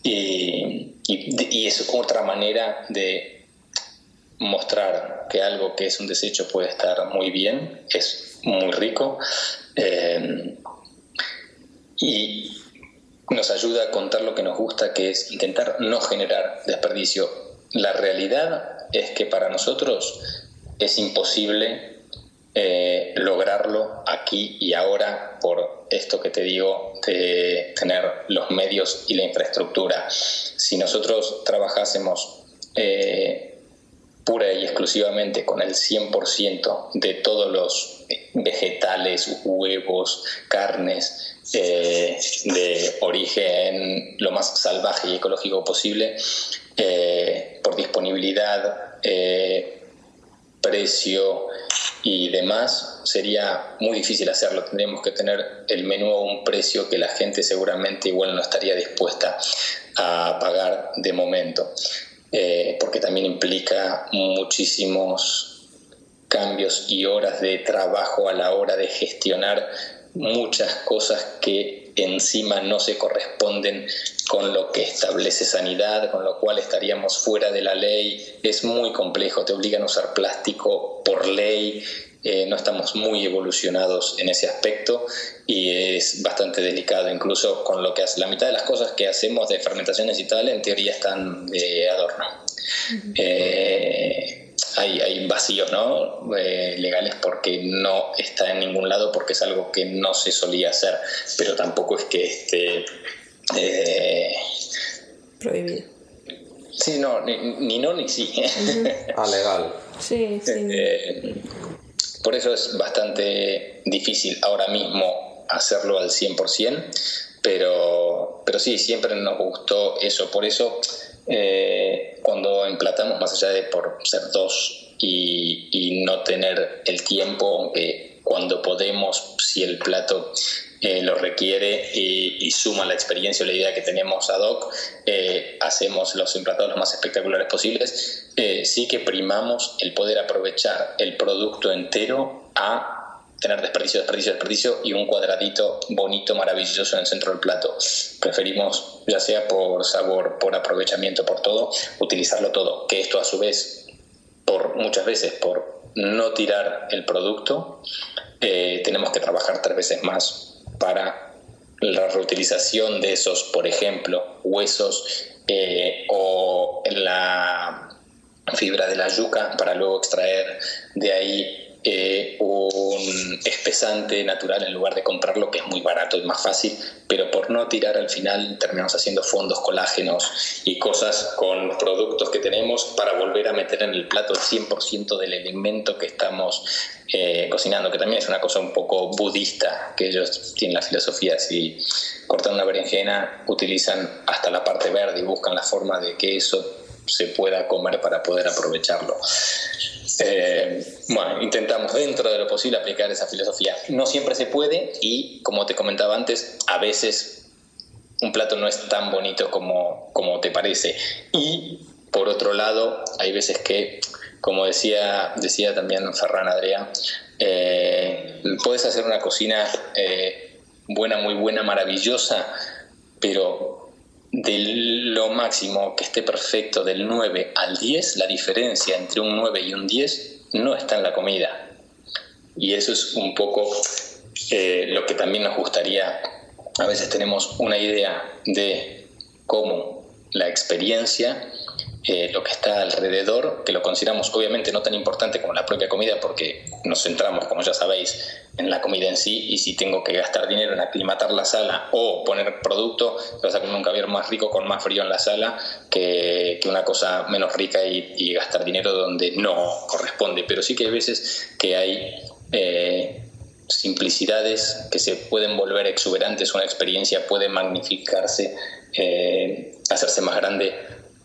y, y, es otra manera de mostrar que algo que es un desecho puede estar muy bien, es muy rico. y nos ayuda a contar lo que nos gusta, que es intentar no generar desperdicio. La realidad es que para nosotros es imposible eh, lograrlo aquí y ahora por esto que te digo de tener los medios y la infraestructura. Si nosotros trabajásemos eh, pura y exclusivamente con el 100% de todos los vegetales, huevos, carnes, eh, de origen lo más salvaje y ecológico posible, eh, por disponibilidad, eh, precio y demás, sería muy difícil hacerlo. Tendríamos que tener el menú a un precio que la gente seguramente igual no estaría dispuesta a pagar de momento, porque también implica muchísimos cambios y horas de trabajo a la hora de gestionar muchas cosas que encima no se corresponden con lo que establece sanidad, con lo cual estaríamos fuera de la ley. Es muy complejo, te obligan a usar plástico por ley, eh, no estamos muy evolucionados en ese aspecto y es bastante delicado, incluso con lo que hace. La mitad de las cosas que hacemos de fermentaciones y tal, en teoría están de adorno hay, vacíos ¿no? Eh, legales porque no está en ningún lado, porque es algo que no se solía hacer, pero tampoco es que esté... Eh, Prohibido. Sí, no, ni, no ni sí. Ah, legal. Sí, sí. Eh, por eso es bastante difícil ahora mismo hacerlo al 100%, pero, pero sí, siempre nos gustó eso. Por eso eh, cuando emplatamos, más allá de por ser dos y, no tener el tiempo, aunque cuando podemos, si el plato eh, lo requiere y, suma la experiencia o la idea que tenemos ad hoc, eh, hacemos los emplatados lo más espectaculares posibles, sí que primamos el poder aprovechar el producto entero a tener desperdicio, desperdicio, desperdicio y un cuadradito bonito, maravilloso en el centro del plato. Preferimos, ya sea por sabor, por aprovechamiento, por todo, utilizarlo todo. Que esto a su vez, por muchas veces, por no tirar el producto, eh, tenemos que trabajar tres veces más para la reutilización de esos, por ejemplo, huesos eh, o la fibra de la yuca para luego extraer de ahí eh, un espesante natural en lugar de comprarlo, que es muy barato y más fácil, pero por no tirar al final terminamos haciendo fondos, colágenos y cosas con productos que tenemos para volver a meter en el plato el 100% del alimento que estamos eh, cocinando, que también es una cosa un poco budista, que ellos tienen la filosofía, si cortan una berenjena, utilizan hasta la parte verde y buscan la forma de que eso se pueda comer para poder aprovecharlo. Eh, bueno, intentamos dentro de lo posible aplicar esa filosofía. No siempre se puede y, como te comentaba antes, a veces un plato no es tan bonito como, como te parece. Y, por otro lado, hay veces que, como decía, decía también Ferran Adrià, eh, puedes hacer una cocina eh, buena, muy buena, maravillosa, pero de lo máximo que esté perfecto del 9 al 10, la diferencia entre un 9 y un 10 no está en la comida. Y eso es un poco eh, lo que también nos gustaría. A veces tenemos una idea de cómo la experiencia eh, lo que está alrededor, que lo consideramos obviamente no tan importante como la propia comida, porque nos centramos, como ya sabéis, en la comida en sí, y si tengo que gastar dinero en aclimatar la sala o poner producto, vas a comer un caviar más rico con más frío en la sala que, una cosa menos rica y, gastar dinero donde no corresponde. Pero sí que hay veces que hay... Eh, simplicidades que se pueden volver exuberantes, una experiencia puede magnificarse, eh, hacerse más grande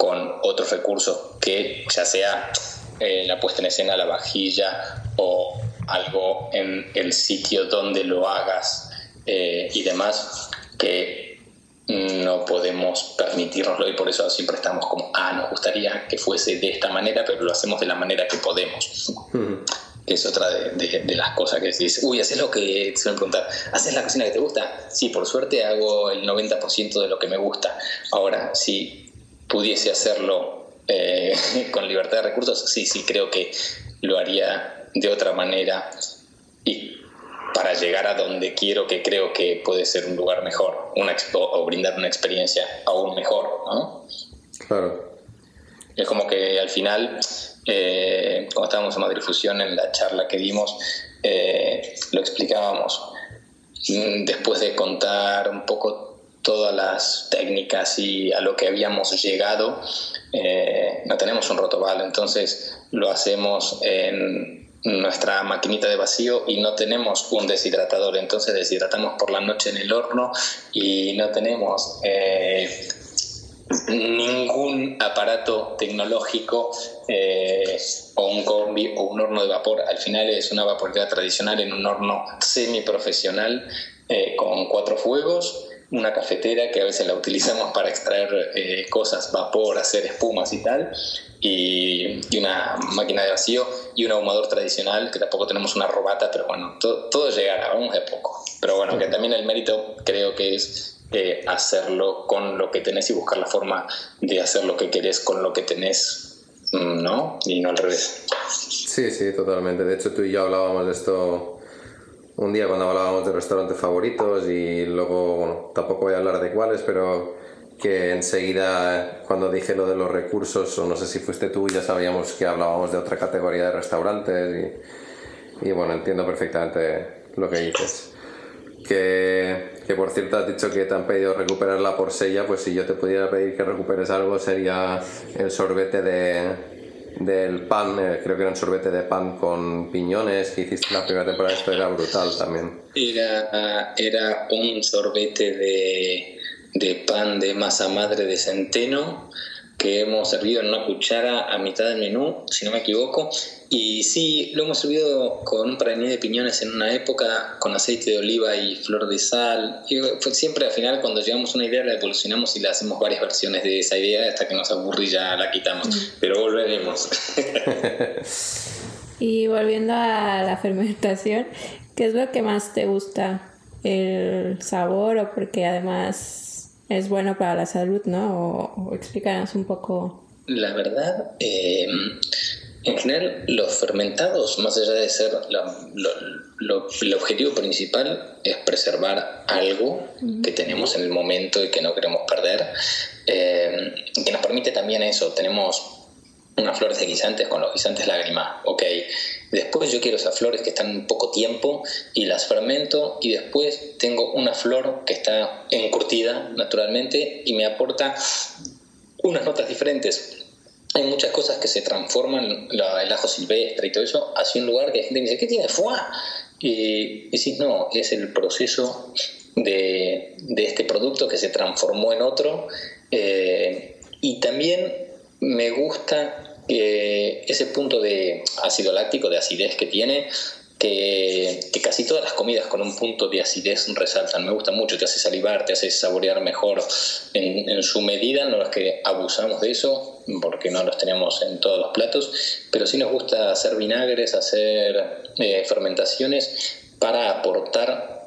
con otros recursos que ya sea eh, la puesta en escena, la vajilla o algo en el sitio donde lo hagas eh, y demás que no podemos permitirnoslo y por eso siempre estamos como, ah, nos gustaría que fuese de esta manera, pero lo hacemos de la manera que podemos. Que es otra de, las cosas que decís, uy, haces lo que te suelen preguntar, ¿haces la cocina que te gusta? Sí, por suerte hago el 90% de lo que me gusta. Ahora, sí pudiese hacerlo eh, con libertad de recursos, sí, sí, creo que lo haría de otra manera y para llegar a donde quiero que creo que puede ser un lugar mejor una, o brindar una experiencia aún mejor, ¿no? Claro. Es como que al final, eh, cuando estábamos en Madrid Fusión, en la charla que dimos, eh, lo explicábamos. Mm, después de contar un poco todas las técnicas y a lo que habíamos llegado, eh, no tenemos un rotobal, entonces lo hacemos en nuestra maquinita de vacío y no tenemos un deshidratador, entonces deshidratamos por la noche en el horno y no tenemos eh, ningún aparato tecnológico eh, o un combi o un horno de vapor. Al final es una vaporidad tradicional en un horno semiprofesional eh, con cuatro fuegos, una cafetera que a veces la utilizamos para extraer eh, cosas, vapor, hacer espumas y tal, y, una máquina de vacío y un ahumador tradicional, que tampoco tenemos una robata, pero bueno, todo, todo llegará, vamos de poco. Pero bueno, que también el mérito creo que es eh, hacerlo con lo que tenés y buscar la forma de hacer lo que querés con lo que tenés, ¿no? Y no al revés. Sí, sí, totalmente. De hecho, tú y yo hablábamos de esto un día cuando hablábamos de restaurantes favoritos y luego, bueno, tampoco voy a hablar de cuáles, pero que enseguida cuando dije lo de los recursos, o no sé si fuiste tú, ya sabíamos que hablábamos de otra categoría de restaurantes y, bueno, entiendo perfectamente lo que dices. Que, que, por cierto has dicho que te han pedido recuperar la porsella, pues si yo te pudiera pedir que recuperes algo sería el sorbete de, del pan, eh, creo que era un sorbete de pan con piñones que hiciste la primera temporada, esto era brutal también. Era, era un sorbete de, de pan de masa madre de centeno que hemos servido en una cuchara a mitad del menú, si no me equivoco, y sí, lo hemos servido con un prané de piñones en una época, con aceite de oliva y flor de sal. Y fue siempre al final cuando llegamos a una idea la evolucionamos y la hacemos varias versiones de esa idea hasta que nos aburre y ya la quitamos. Pero volveremos. y volviendo a la fermentación, ¿qué es lo que más te gusta? ¿El sabor o porque además es bueno para la salud, no? O, explícanos un poco. La verdad, eh, en general, los fermentados, más allá de ser el objetivo principal, es preservar algo que tenemos en el momento y que no queremos perder, eh, que nos permite también eso. Tenemos unas flores de guisantes con los guisantes lágrimas, ok. Después yo quiero esas flores que están un poco tiempo y las fermento y después tengo una flor que está encurtida naturalmente y me aporta unas notas diferentes hay muchas cosas que se transforman, el ajo silvestre y todo eso, hacia un lugar que la gente me dice, ¿qué tiene? ¡Fua! Y decís, no, es el proceso de, este producto que se transformó en otro. Eh, y también me gusta ese punto de ácido láctico, de acidez que tiene, que, casi todas las comidas con un punto de acidez resaltan. Me gusta mucho, te hace salivar, te hace saborear mejor en, su medida. No es que abusamos de eso, porque no los tenemos en todos los platos, pero sí nos gusta hacer vinagres, hacer eh, fermentaciones para aportar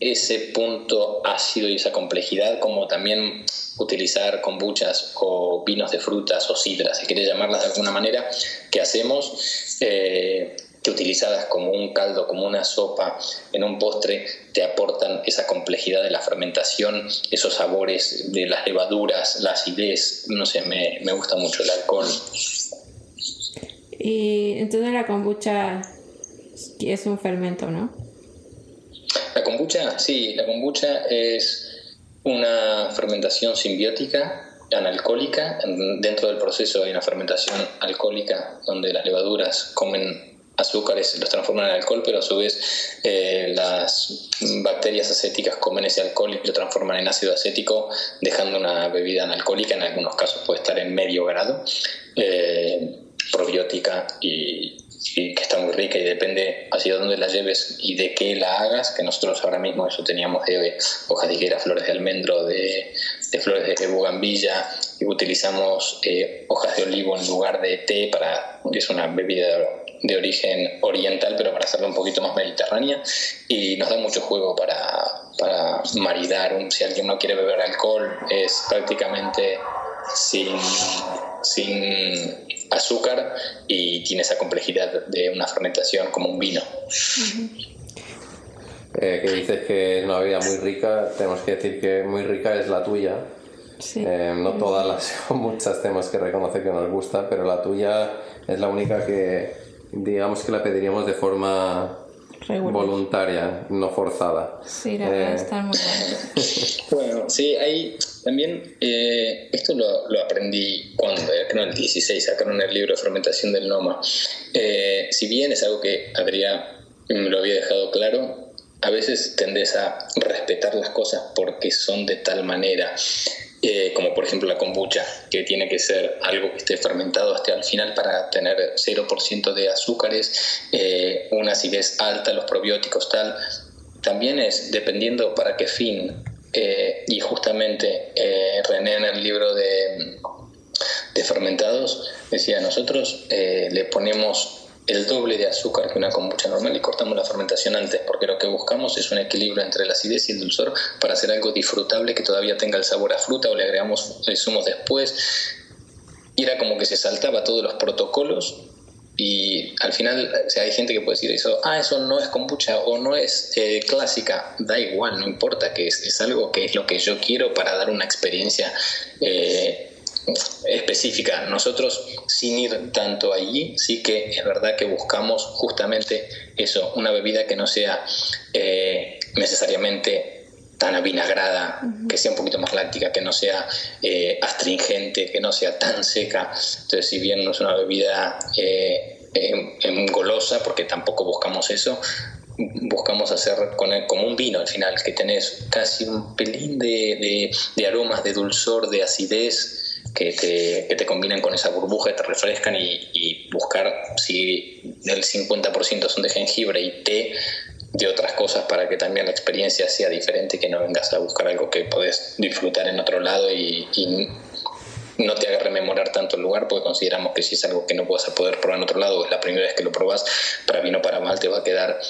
ese punto ácido y esa complejidad, como también utilizar kombuchas o vinos de frutas o sidras, si querés llamarlas de alguna manera, que hacemos. Eh, que utilizadas como un caldo, como una sopa en un postre, te aportan esa complejidad de la fermentación, esos sabores de las levaduras, la acidez, no sé, me, me gusta mucho el alcohol. Y entonces la kombucha es un fermento, ¿no? Kombucha, sí, la kombucha es una fermentación simbiótica analcohólica. Dentro del proceso hay una fermentación alcohólica donde las levaduras comen azúcares los transforman en alcohol, pero a su vez eh, las bacterias acéticas comen ese alcohol y lo transforman en ácido acético, dejando una bebida analcohólica, en algunos casos puede estar en medio grado, eh, probiótica y, que está muy rica y depende hacia dónde la lleves y de qué la hagas, que nosotros ahora mismo eso teníamos de hojas de higuera, flores de almendro, de, flores de bugambilla y utilizamos eh, hojas de olivo en lugar de té para es una bebida de origen oriental, pero para hacerlo un poquito más mediterránea. Y nos da mucho juego para, para maridar. Si alguien no quiere beber alcohol, es prácticamente sin, sin azúcar y tiene esa complejidad de una fermentación como un vino. eh, que dices que es una bebida muy rica, tenemos que decir que muy rica es la tuya. Eh, no todas las muchas tenemos que reconocer que nos gusta, pero la tuya es la única que digamos que la pediríamos de forma voluntaria, no forzada. Sí, la verdad está muy bueno, sí, hay también, eh, esto lo, lo, aprendí cuando, creo en el 16, sacaron el libro de fermentación del Noma. Eh, si bien es algo que Adrián lo había dejado claro, a veces tendés a respetar las cosas porque son de tal manera, eh, como por ejemplo la kombucha, que tiene que ser algo que esté fermentado hasta el final para tener 0% de azúcares, eh, una acidez alta, los probióticos tal. También es dependiendo para qué fin. Eh, y justamente René en el libro de, de fermentados decía, nosotros le ponemos el doble de azúcar que una kombucha normal y cortamos la fermentación antes, porque lo que buscamos es un equilibrio entre la acidez y el dulzor para hacer algo disfrutable que todavía tenga el sabor a fruta o le agregamos zumos después. Era como que se saltaba todos los protocolos y al final o hay gente que puede decir eso, ah, eso no es kombucha o no es eh, clásica, da igual, no importa, que es, es, algo que es lo que yo quiero para dar una experiencia. Eh, específica. Nosotros, sin ir tanto allí, sí que es verdad que buscamos justamente eso, una bebida que no sea eh, necesariamente tan avinagrada, que sea un poquito más láctica, que no sea eh, astringente, que no sea tan seca. Entonces, si bien no es una bebida eh, golosa, porque tampoco buscamos eso, buscamos hacer con como un vino al final, que tenés casi un pelín de, de aromas, de dulzor, de acidez, que te, que te combinan con esa burbuja, te refrescan y, buscar si el 50% son de jengibre y té de otras cosas para que también la experiencia sea diferente, que no vengas a buscar algo que podés disfrutar en otro lado y, no te haga rememorar tanto el lugar, porque consideramos que si es algo que no vas a poder probar en otro lado, es la primera vez que lo probas, para bien o para mal, te va a quedar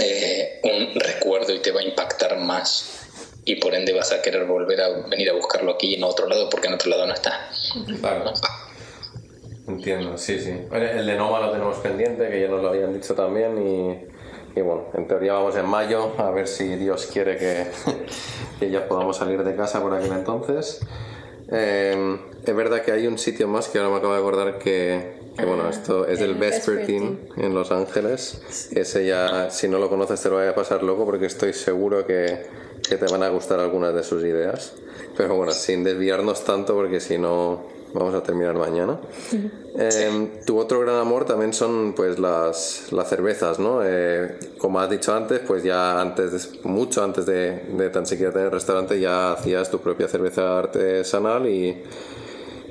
eh, un recuerdo y te va a impactar más y por ende vas a querer volver a venir a buscarlo aquí en otro lado porque en otro lado no está. Claro. Entiendo, sí, sí. El de Noma lo tenemos pendiente, que ya nos lo habían dicho también y, y bueno, en teoría vamos en mayo, a ver si Dios quiere que, que ya podamos salir de casa por aquel entonces. Eh, es verdad que hay un sitio más que ahora me acabo de acordar que, que bueno, ah, esto es el Vespertine en Los Ángeles. Ese ya, si no lo conoces, te lo voy a pasar loco porque estoy seguro que, que te van a gustar algunas de sus ideas. Pero bueno, sin desviarnos tanto porque si no vamos a terminar mañana. Eh, tu otro gran amor también son pues las, las cervezas, ¿no? Eh, como has dicho antes, pues ya antes, mucho antes de, de tan siquiera tener restaurante, ya hacías tu propia cerveza artesanal y,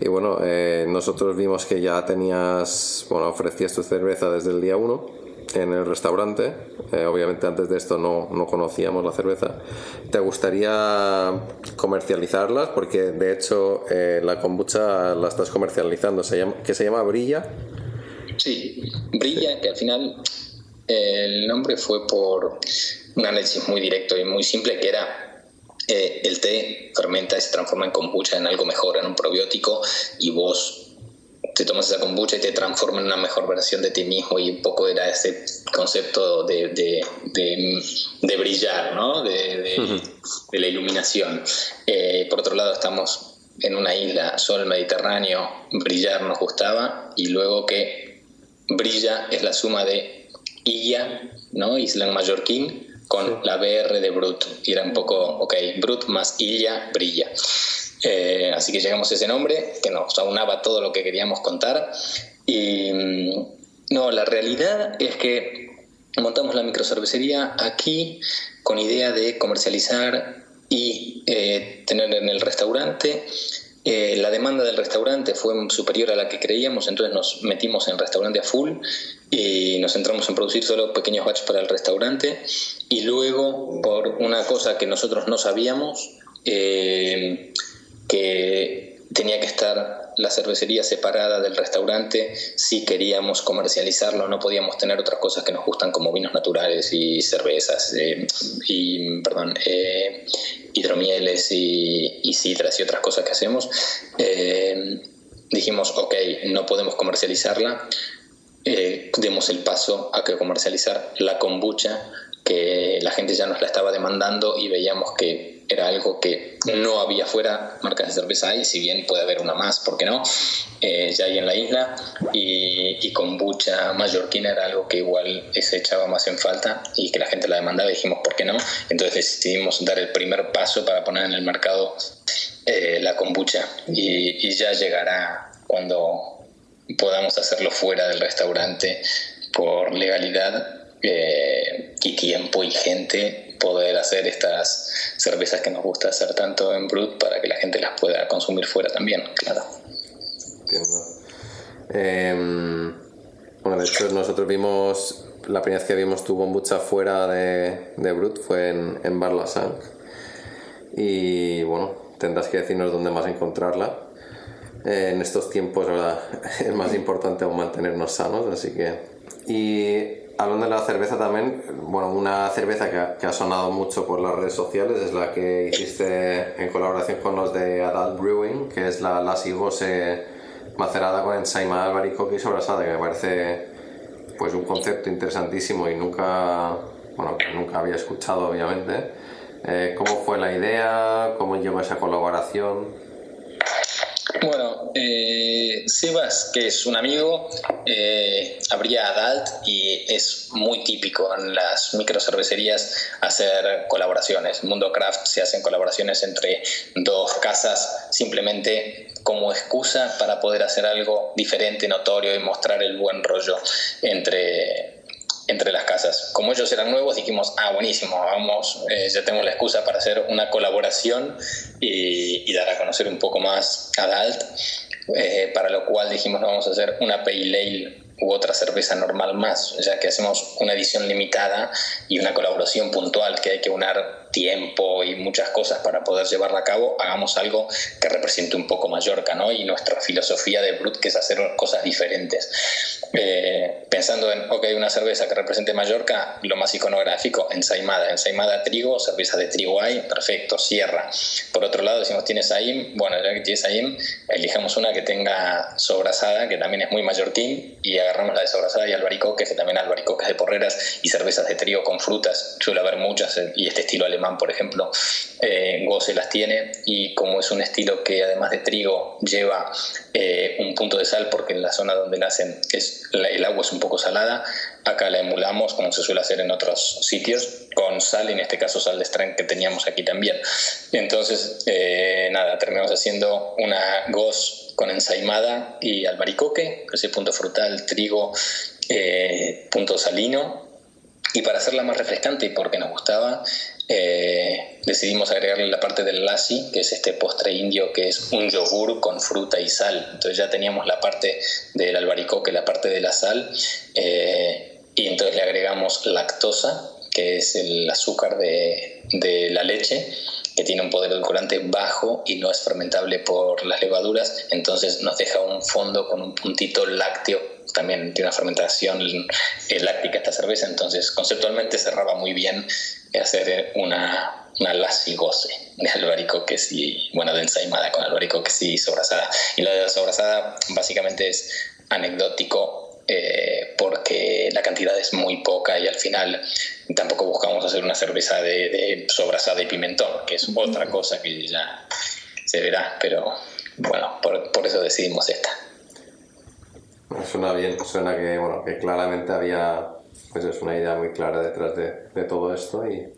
y bueno, eh, nosotros vimos que ya tenías, bueno, ofrecías tu cerveza desde el día 1 en el restaurante. Eh, obviamente antes de esto no, no, conocíamos la cerveza. ¿Te gustaría comercializarlas? Porque de hecho eh, la kombucha la estás comercializando. Se ¿Qué se llama? ¿Brilla? Sí, Brilla, que al final el nombre fue por un análisis muy directo y muy simple que era eh, el té fermenta y se transforma en kombucha en algo mejor, en un probiótico y vos te tomas esa kombucha y te transforma en una mejor versión de ti mismo y un poco era ese concepto de, de, brillar, ¿no? de, la iluminación. Eh, por otro lado, estamos en una isla, sol Mediterráneo, brillar nos gustaba y luego que brilla es la suma de Illa, ¿no? Isla Mallorquín, con la BR de Brut. Y era un poco, ok, Brut más Illa, brilla. Eh, así que llegamos a ese nombre que nos aunaba todo lo que queríamos contar. Y mm, no, la realidad es que montamos la microcervecería aquí con idea de comercializar y eh, tener en el restaurante. Eh, la demanda del restaurante fue superior a la que creíamos, entonces nos metimos en restaurante a full y nos centramos en producir solo pequeños batches para el restaurante. Y luego, por una cosa que nosotros no sabíamos, que tenía que estar la cervecería separada del restaurante si queríamos comercializarlo, no podíamos tener otras cosas que nos gustan como vinos naturales y cervezas eh, y perdón eh, hidromieles y, y, sidras y otras cosas que hacemos. Eh, dijimos, ok, no podemos comercializarla. demos el paso a que comercializar la kombucha, que la gente ya nos la estaba demandando y veíamos que era algo que no había fuera, marcas de cerveza hay, si bien puede haber una más, ¿por qué no? Eh, ya hay en la isla, y, y kombucha mallorquina era algo que igual se echaba más en falta y que la gente la demandaba y dijimos, ¿por qué no? Entonces decidimos dar el primer paso para poner en el mercado eh, la kombucha y, ya llegará cuando podamos hacerlo fuera del restaurante por legalidad eh, y tiempo y gente poder hacer estas cervezas que nos gusta hacer tanto en Brut para que la gente las pueda consumir fuera también, claro. Entiendo. Em, bueno, de hecho nosotros vimos, la primera vez que vimos tu kombucha fuera de, de Brut fue en, en Bar La Sang. Y bueno, tendrás que decirnos dónde más encontrarla. En estos tiempos. Es más importante aún mantenernos sanos, así que... Y hablando de la cerveza también, bueno, una cerveza que ha, sonado mucho por las redes sociales es la que hiciste en colaboración con los de Adult Brewing, que es la Lassi Gose macerada con ensaima albaricoque y sobrasada, que me parece pues un concepto interesantísimo y nunca, bueno, nunca había escuchado obviamente. Eh, ¿Cómo fue la idea? ¿Cómo llegó esa colaboración? Bueno, eh, Sebas, que es un amigo, eh, abría Adalt y es muy típico en las microcervecerías hacer colaboraciones. Mundo Craft se hacen colaboraciones entre dos casas simplemente como excusa para poder hacer algo diferente, notorio y mostrar el buen rollo entre, entre las casas. Como ellos eran nuevos, dijimos, ah, buenísimo, vamos, eh, ya tenemos la excusa para hacer una colaboración y, y dar a conocer un poco más a Dalt, eh, para lo cual dijimos, no, vamos a hacer una pale ale u otra cerveza normal más, ya que hacemos una edición limitada y una colaboración puntual que hay que unar tiempo y muchas cosas para poder llevarla a cabo, hagamos algo que represente un poco Mallorca, ¿no? Y nuestra filosofía de Brut, que es hacer cosas diferentes. Eh, pensando en, ok, una cerveza que represente Mallorca, lo más iconográfico, ensaimada, ensaimada trigo, cerveza de trigo hay, perfecto, cierra. Por otro lado, decimos, ¿tienes Saim? Bueno, ya que tienes Saim, elijamos una que tenga sobrasada, que también es muy mallorquín, y agarramos la de sobrasada y albaricoques, que también albaricoques de porreras y cervezas de trigo con frutas, suele haber muchas, eh, y este estilo alemán, por ejemplo, eh, Goce las tiene, y como es un estilo que además de trigo lleva eh, un punto de sal, porque en la zona donde nacen es, el agua es un poco salada, acá la emulamos como se suele hacer en otros sitios, con sal, en este caso sal de Strang que teníamos aquí también. Entonces, eh, nada, terminamos haciendo una Goz con ensaimada y albaricoque, ese punto frutal, trigo, eh, punto salino. Y para hacerla más refrescante y porque nos gustaba, eh, decidimos agregarle la parte del lassi, que es este postre indio que es un yogur con fruta y sal. Entonces ya teníamos la parte del albaricoque, la parte de la sal, eh, y entonces le agregamos lactosa, que es el azúcar de, de la leche, que tiene un poder edulcorante bajo y no es fermentable por las levaduras, entonces nos deja un fondo con un puntito lácteo también tiene una fermentación láctica esta cerveza, entonces conceptualmente cerraba muy bien hacer una, una lassi goce de albaricoques y, bueno, de ensaimada con albaricoques y sobrasada. Y lo de la sobrasada básicamente es anecdótico eh, porque la cantidad es muy poca y al final tampoco buscamos hacer una cerveza de, de sobrasada y pimentón, que es otra cosa que ya se verá, pero bueno, por, por eso decidimos esta. Suena bien, suena que, bueno, que claramente había pues es una idea muy clara detrás de, de todo esto y,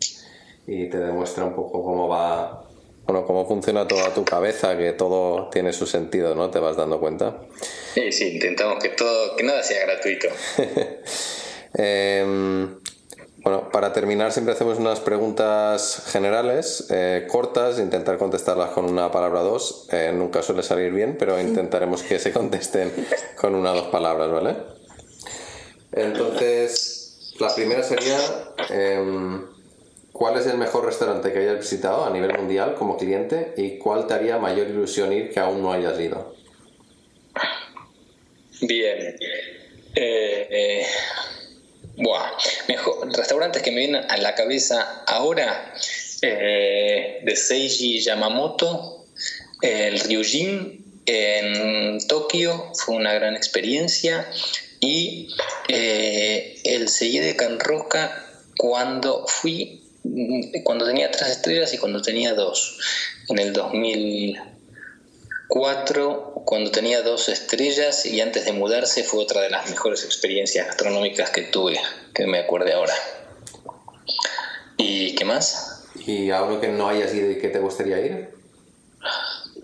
y, te demuestra un poco cómo va, bueno, cómo funciona toda tu cabeza, que todo tiene su sentido, ¿no? ¿Te vas dando cuenta? Sí, sí, intentamos que todo, que nada sea gratuito. eh, bueno, para terminar siempre hacemos unas preguntas generales, eh, cortas, intentar contestarlas con una palabra o dos. Eh, nunca suele salir bien, pero intentaremos que se contesten con una o dos palabras, ¿vale? Entonces, la primera sería, eh, ¿cuál es el mejor restaurante que hayas visitado a nivel mundial como cliente y cuál te haría mayor ilusión ir que aún no hayas ido? Bien. Eh, Buah, mejor, restaurantes que me vienen a la cabeza ahora, eh, de Seiji Yamamoto, el Ryujin en Tokio, fue una gran experiencia. Y eh, el seguí de Can Roca cuando fui, cuando tenía tres estrellas y cuando tenía dos. En el 2004, cuando tenía dos estrellas y antes de mudarse fue otra de las mejores experiencias gastronómicas que tuve, que me acuerde ahora. ¿Y qué más? ¿Y algo que no hayas ido y que te gustaría ir?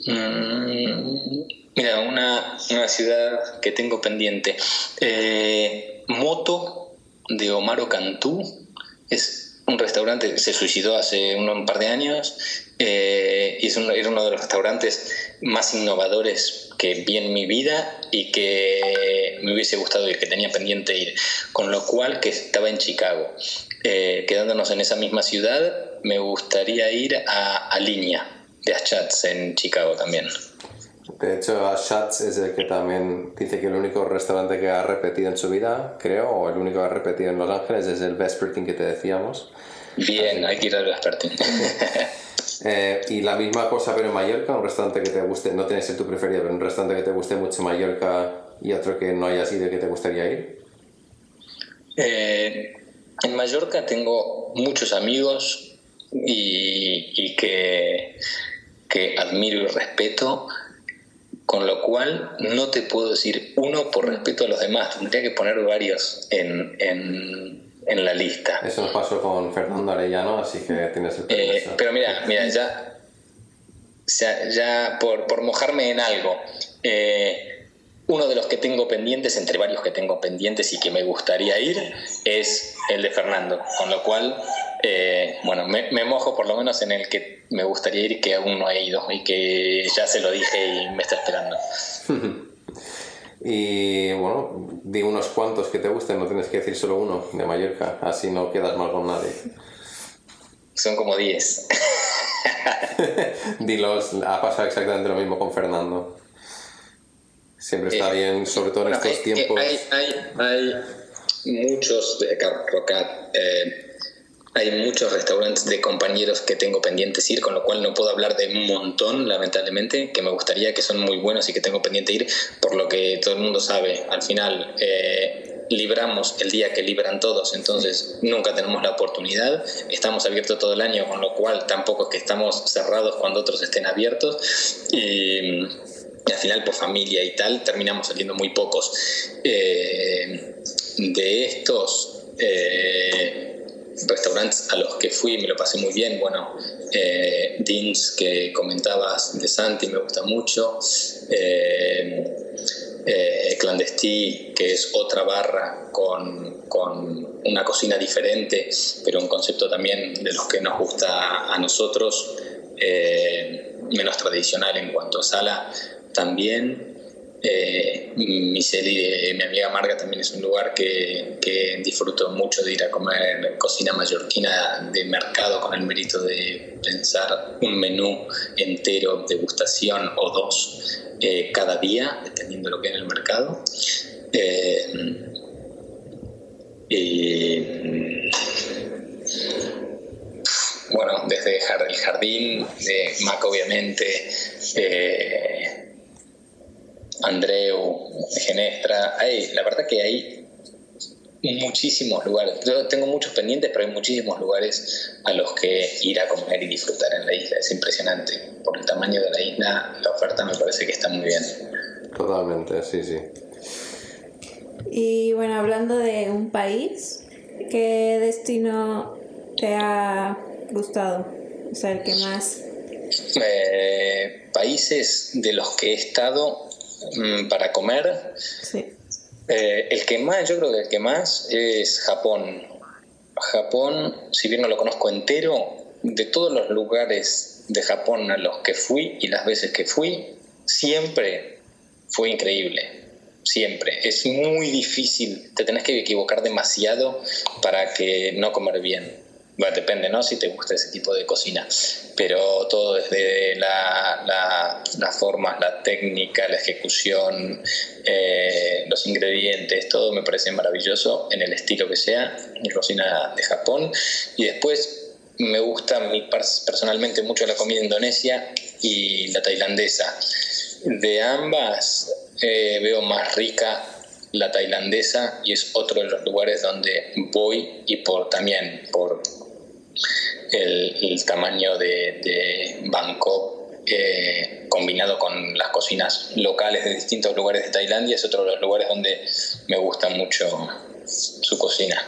Mm, mira, una, ciudad que tengo pendiente. Eh, Moto de Omaro Cantú es un restaurante que se suicidó hace un, par de años eh, y es era uno de los restaurantes más innovadores que vi en mi vida y que me hubiese gustado y que tenía pendiente ir. Con lo cual, que estaba en Chicago. Eh, quedándonos en esa misma ciudad, me gustaría ir a, a Línea de Aschatz en Chicago también. De hecho, Aschatz es el que también dice que el único restaurante que ha repetido en su vida, creo, o el único que ha repetido en Los Ángeles es el Vespertine que te decíamos. Bien, hay que ir al Vespertine. eh, y la misma cosa, pero en Mallorca, un restaurante que te guste, no tiene que ser tu preferido, pero un restaurante que te guste mucho Mallorca y otro que no hayas ido y que te gustaría ir. Eh, en Mallorca tengo muchos amigos y, y que que admiro y respeto, con lo cual no te puedo decir uno por respeto a los demás, tendría que poner varios en, en, la lista. Eso nos pasó con Fernando Arellano, así que tienes el eh, Pero mira, mira, ya, ya por, por mojarme en algo, eh, uno de los que tengo pendientes, entre varios que tengo pendientes y que me gustaría ir, es el de Fernando, con lo cual eh, bueno, me, mojo por lo menos en el que me gustaría ir que aún no he ido y que ya se lo dije y me está esperando. y bueno, di unos cuantos que te gusten, no tienes que decir solo uno de Mallorca, así no quedas mal con nadie. Son como 10. Dilos, ha pasado exactamente lo mismo con Fernando. Siempre está eh, bien, sobre todo en estos tiempos. Hay, hay, hay, muchos de. Eh, hay muchos restaurantes de compañeros que tengo pendientes ir, con lo cual no puedo hablar de un montón, lamentablemente, que me gustaría, que son muy buenos y que tengo pendiente ir, por lo que todo el mundo sabe, al final eh, libramos el día que libran todos, entonces nunca tenemos la oportunidad, estamos abiertos todo el año, con lo cual tampoco es que estamos cerrados cuando otros estén abiertos y, al final por familia y tal terminamos saliendo muy pocos. Eh, de estos... Eh, restaurantes a los que fui y me lo pasé muy bien. Bueno, eh, Deans, que comentabas de Santi, me gusta mucho. Clandestí, que es otra barra con, con, una cocina diferente, pero un concepto también de los que nos gusta a nosotros, menos tradicional en cuanto a sala también. Eh, mi serie, mi amiga Marga también es un lugar que, que, disfruto mucho de ir a comer cocina mallorquina de mercado con el mérito de pensar un menú entero, degustación o dos eh, cada día, dependiendo de lo que hay en el mercado. Eh, y bueno, desde el jardín de Mac obviamente, Andreu, Genestra, hay, la verdad que hay muchísimos lugares. Yo tengo muchos pendientes, pero hay muchísimos lugares a los que ir a comer y disfrutar en la isla. Es impresionante. Por el tamaño de la isla, la oferta me parece que está muy bien. Totalmente, sí, sí. Y bueno, hablando de un país, ¿qué destino te ha gustado? O sea, el que más... Eh, países de los que he estado Mm, para comer. Eh, el que más, yo creo que el que más es Japón. Japón, si bien no lo conozco entero, de todos los lugares de Japón a los que fui y las veces que fui, siempre fue increíble. Siempre. Es muy difícil, te tenés que equivocar demasiado para que no comer bien. Bueno, depende, ¿no? Si te gusta ese tipo de cocina. Pero todo desde la, la, formas, la técnica, la ejecución, eh, los ingredientes, todo me parece maravilloso en el estilo que sea, mi cocina de Japón. Y después me gusta personalmente mucho la comida indonesia y la tailandesa. De ambas eh, veo más rica la tailandesa y es otro de los lugares donde voy y por también por el, tamaño de, Bangkok eh, combinado con las cocinas locales de distintos lugares de Tailandia es otro de los lugares donde me gusta mucho su cocina.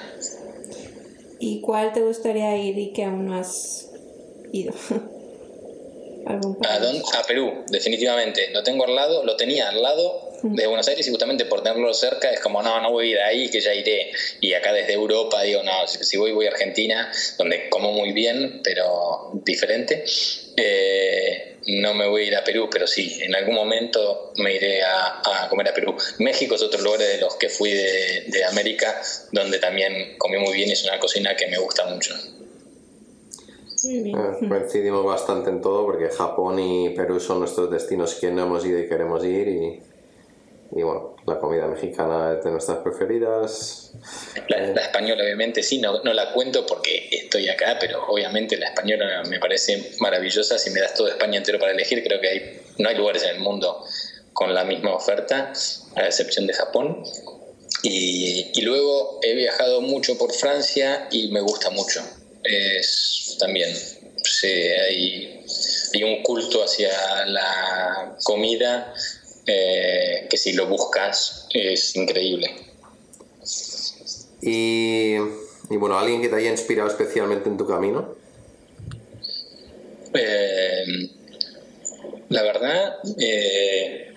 ¿Y cuál te gustaría ir y que aún no has ido? ¿A, Perú, definitivamente. Lo tengo al lado, lo tenía al lado de Buenos Aires y justamente por tenerlo cerca es como, no, no voy a ir ahí, que ya iré. Y acá desde Europa digo, no, si voy, voy a Argentina, donde como muy bien, pero diferente. Eh, no me voy a ir a Perú, pero sí, en algún momento me iré a, comer a Perú. México es otro lugar de los que fui de, de América, donde también comí muy bien y es una cocina que me gusta mucho. Ah, coincidimos bastante en todo porque Japón y Perú son nuestros destinos que no hemos ido y queremos ir y, y bueno, la comida mexicana es de nuestras preferidas. La, española obviamente sí, no, no, la cuento porque estoy acá, pero obviamente la española me parece maravillosa. Si me das todo España entero para elegir, creo que hay, no hay lugares en el mundo con la misma oferta, a excepción de Japón. Y, y luego he viajado mucho por Francia y me gusta mucho es también, hay, un culto hacia la comida eh, que si lo buscas es increíble. Y, bueno, ¿alguien que te haya inspirado especialmente en tu camino? Eh, la verdad, eh,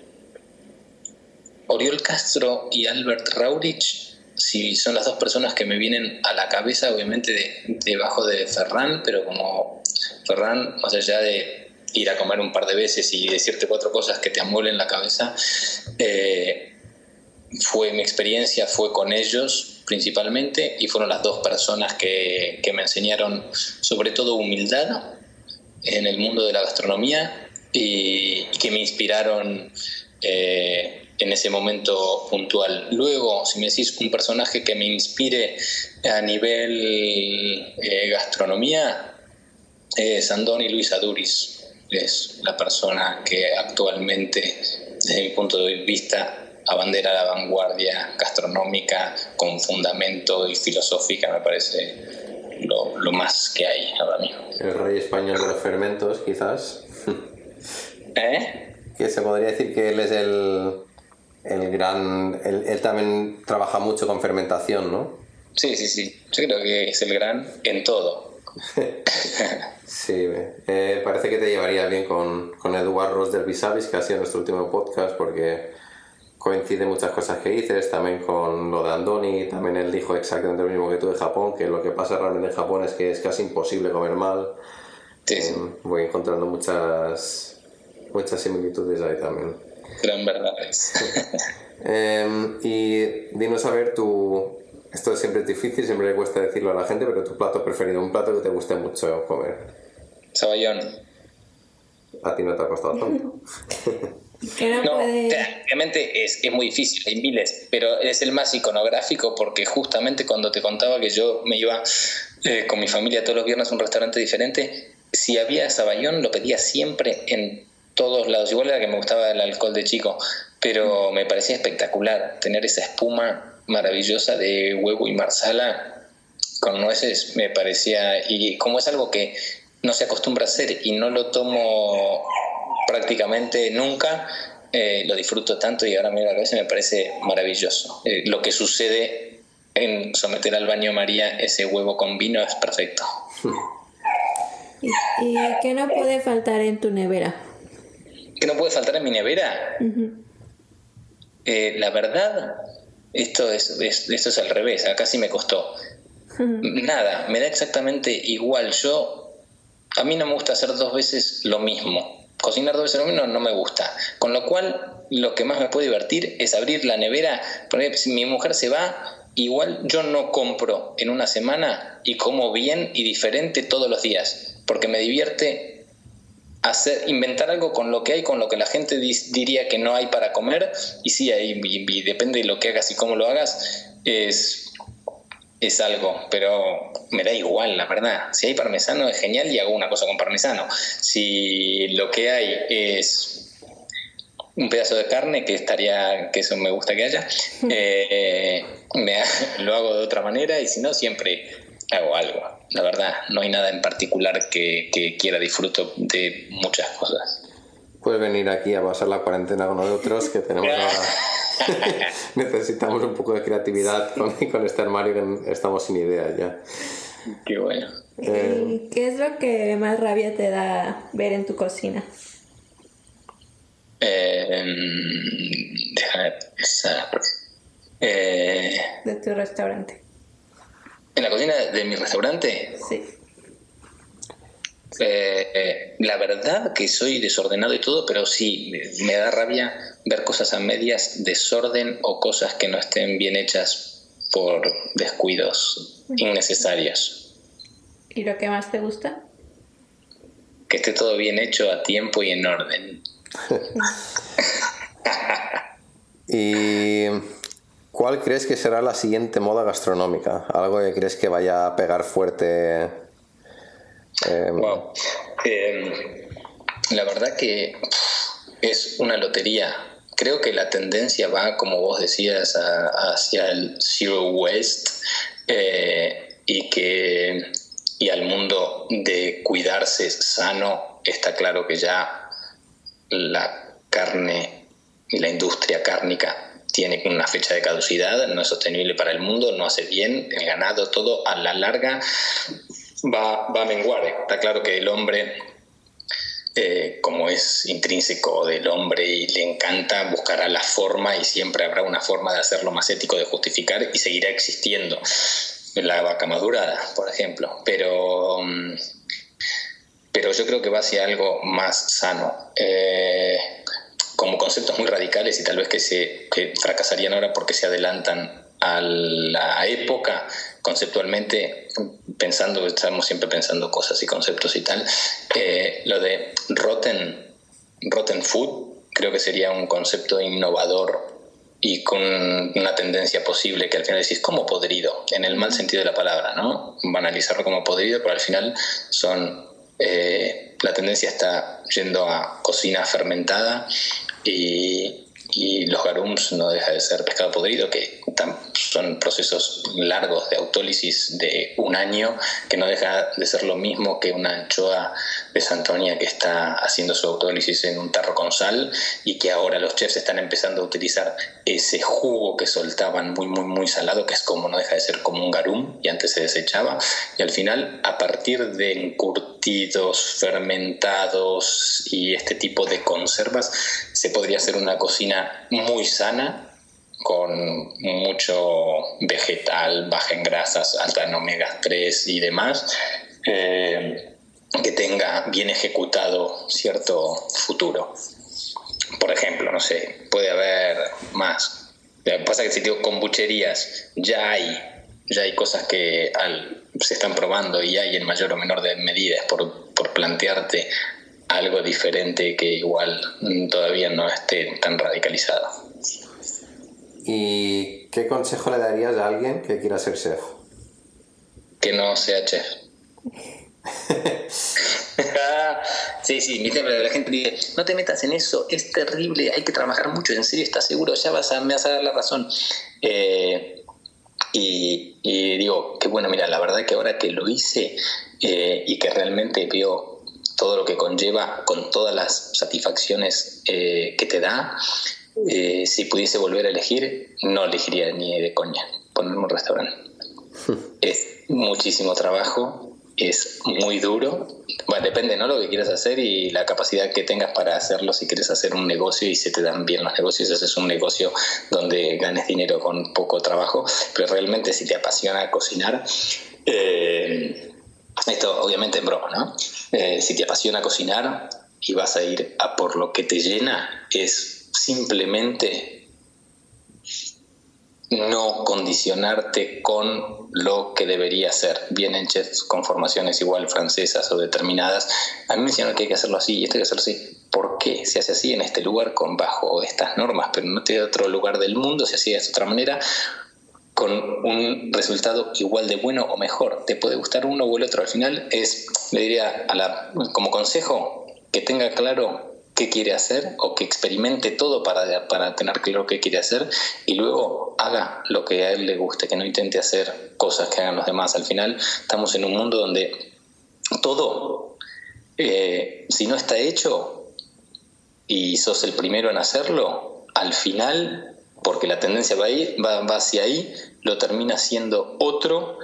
Oriol Castro y Albert Raurich si son las dos personas que me vienen a la cabeza, obviamente de, debajo de Ferran, pero como Ferran, más allá de ir a comer un par de veces y decirte cuatro cosas que te amuelen la cabeza, eh, fue mi experiencia, fue con ellos principalmente y fueron las dos personas que, me enseñaron sobre todo humildad en el mundo de la gastronomía y, que me inspiraron eh, en ese momento puntual. Luego, si me decís un personaje que me inspire a nivel eh, gastronomía, es Andoni Luis Aduris. Es la persona que actualmente, desde mi punto de vista, abandera la vanguardia gastronómica con fundamento y filosófica, me parece lo, lo más que hay ahora mismo. El rey español de los fermentos, quizás. ¿Eh? Que se podría decir que él es el, el gran. Él, también trabaja mucho con fermentación, ¿no? Sí, sí, sí. Yo creo que es el gran en todo. sí, eh, parece que te llevaría bien con, con Eduard Ross del Visavis, que ha sido nuestro último podcast, porque coincide muchas cosas que dices, también con lo de Andoni, también él dijo exactamente lo mismo que tú de Japón, que lo que pasa realmente en Japón es que es casi imposible comer mal. Sí, eh, voy encontrando muchas, muchas similitudes ahí también gran verdades. Em, y dinos a ver tu... Esto siempre es difícil, siempre le cuesta decirlo a la gente, pero tu plato preferido, un plato que te guste mucho comer. Saballón. A ti no te ha costado tanto. no, obviamente es, es, muy difícil, hay miles, pero es el más iconográfico porque justamente cuando te contaba que yo me iba eh, con mi familia todos los viernes a un restaurante diferente, si había saballón lo pedía siempre en todos lados. Igual era que me gustaba el alcohol de chico, pero me parecía espectacular tener esa espuma maravillosa de huevo y marsala con nueces. Me parecía, y como es algo que no se acostumbra a hacer y no lo tomo prácticamente nunca, eh, lo disfruto tanto y ahora me la me parece maravilloso. Eh, lo que sucede en someter al baño María ese huevo con vino es perfecto. ¿Y qué no puede faltar en tu nevera? ¿Qué no puede faltar en mi nevera? Eh, la verdad, esto es, esto es al revés, acá sí me costó. Nada, me da exactamente igual. Yo, a mí no me gusta hacer dos veces lo mismo. Cocinar dos veces lo mismo no me gusta. Con lo cual, lo que más me puede divertir es abrir la nevera. Porque si mi mujer se va, igual yo no compro en una semana y como bien y diferente todos los días. Porque me divierte hacer, inventar algo con lo que hay, con lo que la gente diría que no hay para comer, y sí, ahí depende de lo que hagas y cómo lo hagas, es, es algo, pero me da igual, la verdad. Si hay parmesano es genial y hago una cosa con parmesano. Si lo que hay es un pedazo de carne que estaría, que eso me gusta que haya, eh, lo hago de otra manera y si no, siempre hago algo. La verdad, no hay nada en particular que, que quiera, disfruto de muchas cosas. Puedes venir aquí a pasar la cuarentena con nosotros, que tenemos Necesitamos un poco de creatividad con, con este armario que estamos sin ideas ya. Qué bueno. Eh, ¿Qué es lo que más rabia te da ver en tu cocina? Eh, déjame pensar. Eh, de tu restaurante. ¿En la cocina de mi restaurante? Sí. Eh, la verdad que soy desordenado y todo, pero sí, me da rabia ver cosas a medias, desorden o cosas que no estén bien hechas por descuidos innecesarios. ¿Y lo que más te gusta? Que esté todo bien hecho a tiempo y en orden. ¿Y cuál crees que será la siguiente moda gastronómica? ¿Algo que crees que vaya a pegar fuerte? Em, em, la verdad que es una lotería. Creo que la tendencia va, como vos decías, hacia el zero waste eh, y que y al mundo de cuidarse sano está claro que ya la carne y la industria cárnica tiene una fecha de caducidad, no es sostenible para el mundo, no hace bien, el ganado, todo a la larga va, va a menguar. Está claro que el hombre, eh, como es intrínseco del hombre y le encanta, buscará la forma y siempre habrá una forma de hacerlo más ético, de justificar y seguirá existiendo. La vaca madurada, por ejemplo. Pero mm, pero yo creo que va hacia algo más sano. Eh, como conceptos muy radicales y tal vez que, se, fracasarían ahora porque se adelantan a la época conceptualmente pensando estamos siempre pensando cosas y conceptos y tal eh, lo de rotten rotten food creo que sería un concepto innovador y con una tendencia posible que al final decís como podrido en el mal sentido de la palabra no banalizarlo como podrido pero al final son eh, la tendencia está yendo a cocina fermentada y, y los garums no deja de ser pescado podrido, que son procesos largos de autólisis de un año, que no deja de ser lo mismo que una anchoa de Santonia que está haciendo su autólisis en un tarro con sal y que ahora los chefs están empezando a utilizar ese jugo que soltaban muy, muy, muy salado, que es como no deja de ser como un garum y antes se desechaba. Y al final, a partir de encurtidos, fermentados y este tipo de conservas, se podría hacer una cocina muy sana con mucho vegetal, baja en grasas, alta en omega 3 y demás, eh, que tenga bien ejecutado cierto futuro. Por ejemplo, no sé, puede haber más. Lo que pasa que si digo kombucherías, ya hay, ya hay cosas que se están probando y hay en mayor o menor medida por, por plantearte algo diferente que igual todavía no esté tan radicalizado. ¿Y qué consejo le darías a alguien que quiera ser chef? Que no sea chef. sí, sí, la gente dice, no te metas en eso, es terrible, hay que trabajar mucho, en serio, ¿estás seguro? Ya vas a, me vas a dar la razón. Eh, y, digo, que bueno, mira, la verdad que ahora que lo hice eh, y que realmente veo todo lo que conlleva con todas las satisfacciones eh, que te da, si pudiese volver a elegir, no elegiría ni de coña ponerme un restaurante. es muchísimo trabajo, es muy duro. Bueno, depende, ¿no? Lo que quieras hacer y la capacidad que tengas para hacerlo. Si quieres hacer un negocio y se te dan bien los negocios, es un negocio donde ganes dinero con poco trabajo. Pero realmente si te apasiona cocinar, eh, esto obviamente en broma, ¿no? Eh, si te apasiona cocinar y vas a ir a por lo que te llena, es simplemente no condicionarte con lo que debería ser. Vienen chefs con formaciones igual francesas o determinadas. A mí me dijeron que hay que hacerlo así y esto hay que hacerlo así. ¿Por qué se hace así en este lugar con bajo estas normas, pero no tiene otro lugar del mundo se hacía de otra manera? Con un resultado igual de bueno o mejor. Te puede gustar uno o el otro. Al final es, le diría a la, como consejo, que tenga claro qué quiere hacer o que experimente todo para, para tener claro qué quiere hacer y luego haga lo que a él le guste, que no intente hacer cosas que hagan los demás. Al final estamos en un mundo donde todo, eh, si no está hecho y sos el primero en hacerlo, al final, porque la tendencia va, ahí, va, va hacia ahí, lo termina siendo otro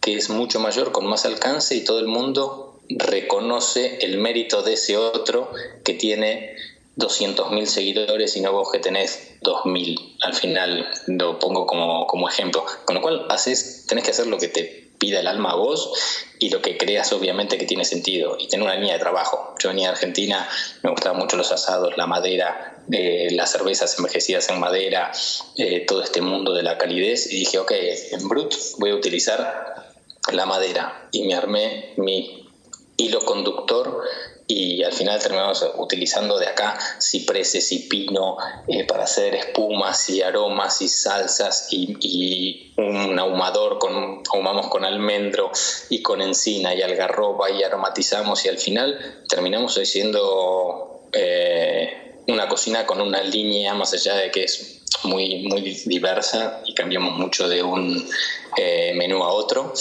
que es mucho mayor, con más alcance y todo el mundo reconoce el mérito de ese otro que tiene 200.000 seguidores y no vos que tenés 2.000. Al final lo pongo como, como ejemplo. Con lo cual haces, tenés que hacer lo que te pida el alma a vos y lo que creas obviamente que tiene sentido y tener una línea de trabajo. Yo venía de Argentina, me gustaban mucho los asados, la madera, las cervezas envejecidas en madera, eh, todo este mundo de la calidez y dije, ok, en Brut voy a utilizar la madera. Y me armé mi hilo conductor y al final terminamos utilizando de acá cipreses y pino eh, para hacer espumas y aromas y salsas y, un ahumador con ahumamos con almendro y con encina y algarroba y aromatizamos y al final terminamos haciendo eh, una cocina con una línea más allá de que es muy muy diversa y cambiamos mucho de un eh, menú a otro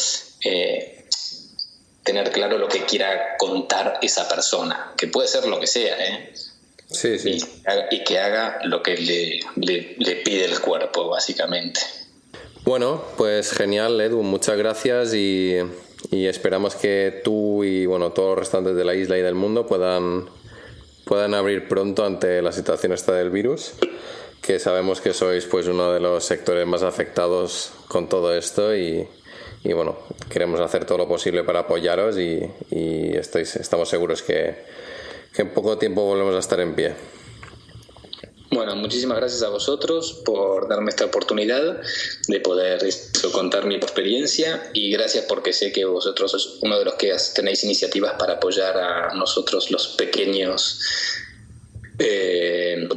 tener claro lo que quiera contar esa persona, que puede ser lo que sea, ¿eh? Sí, sí. Y, que haga lo que le, le, pide el cuerpo, básicamente. Bueno, pues genial, Edu, muchas gracias y, y, esperamos que tú y bueno, todos los restantes de la isla y del mundo puedan, puedan abrir pronto ante la situación esta del virus, que sabemos que sois pues uno de los sectores más afectados con todo esto y, y bueno, queremos hacer todo lo posible para apoyaros y, estamos seguros que, en poco tiempo volvemos a estar en pie. Bueno, muchísimas gracias a vosotros por darme esta oportunidad de poder contar mi experiencia y gracias porque sé que vosotros sois uno de los que tenéis iniciativas para apoyar a nosotros los pequeños eh,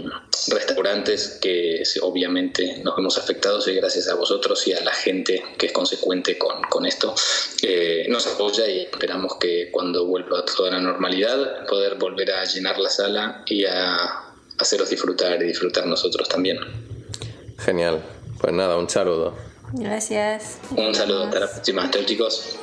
restaurantes que obviamente nos vemos afectados y gracias a vosotros y a la gente que es consecuente con, con esto eh, nos apoya y esperamos que cuando vuelva toda la normalidad poder volver a llenar la sala y a haceros disfrutar y disfrutar nosotros también. Genial. Pues nada, un saludo. Gracias. Un saludo. Hasta la próxima. Chao chicos.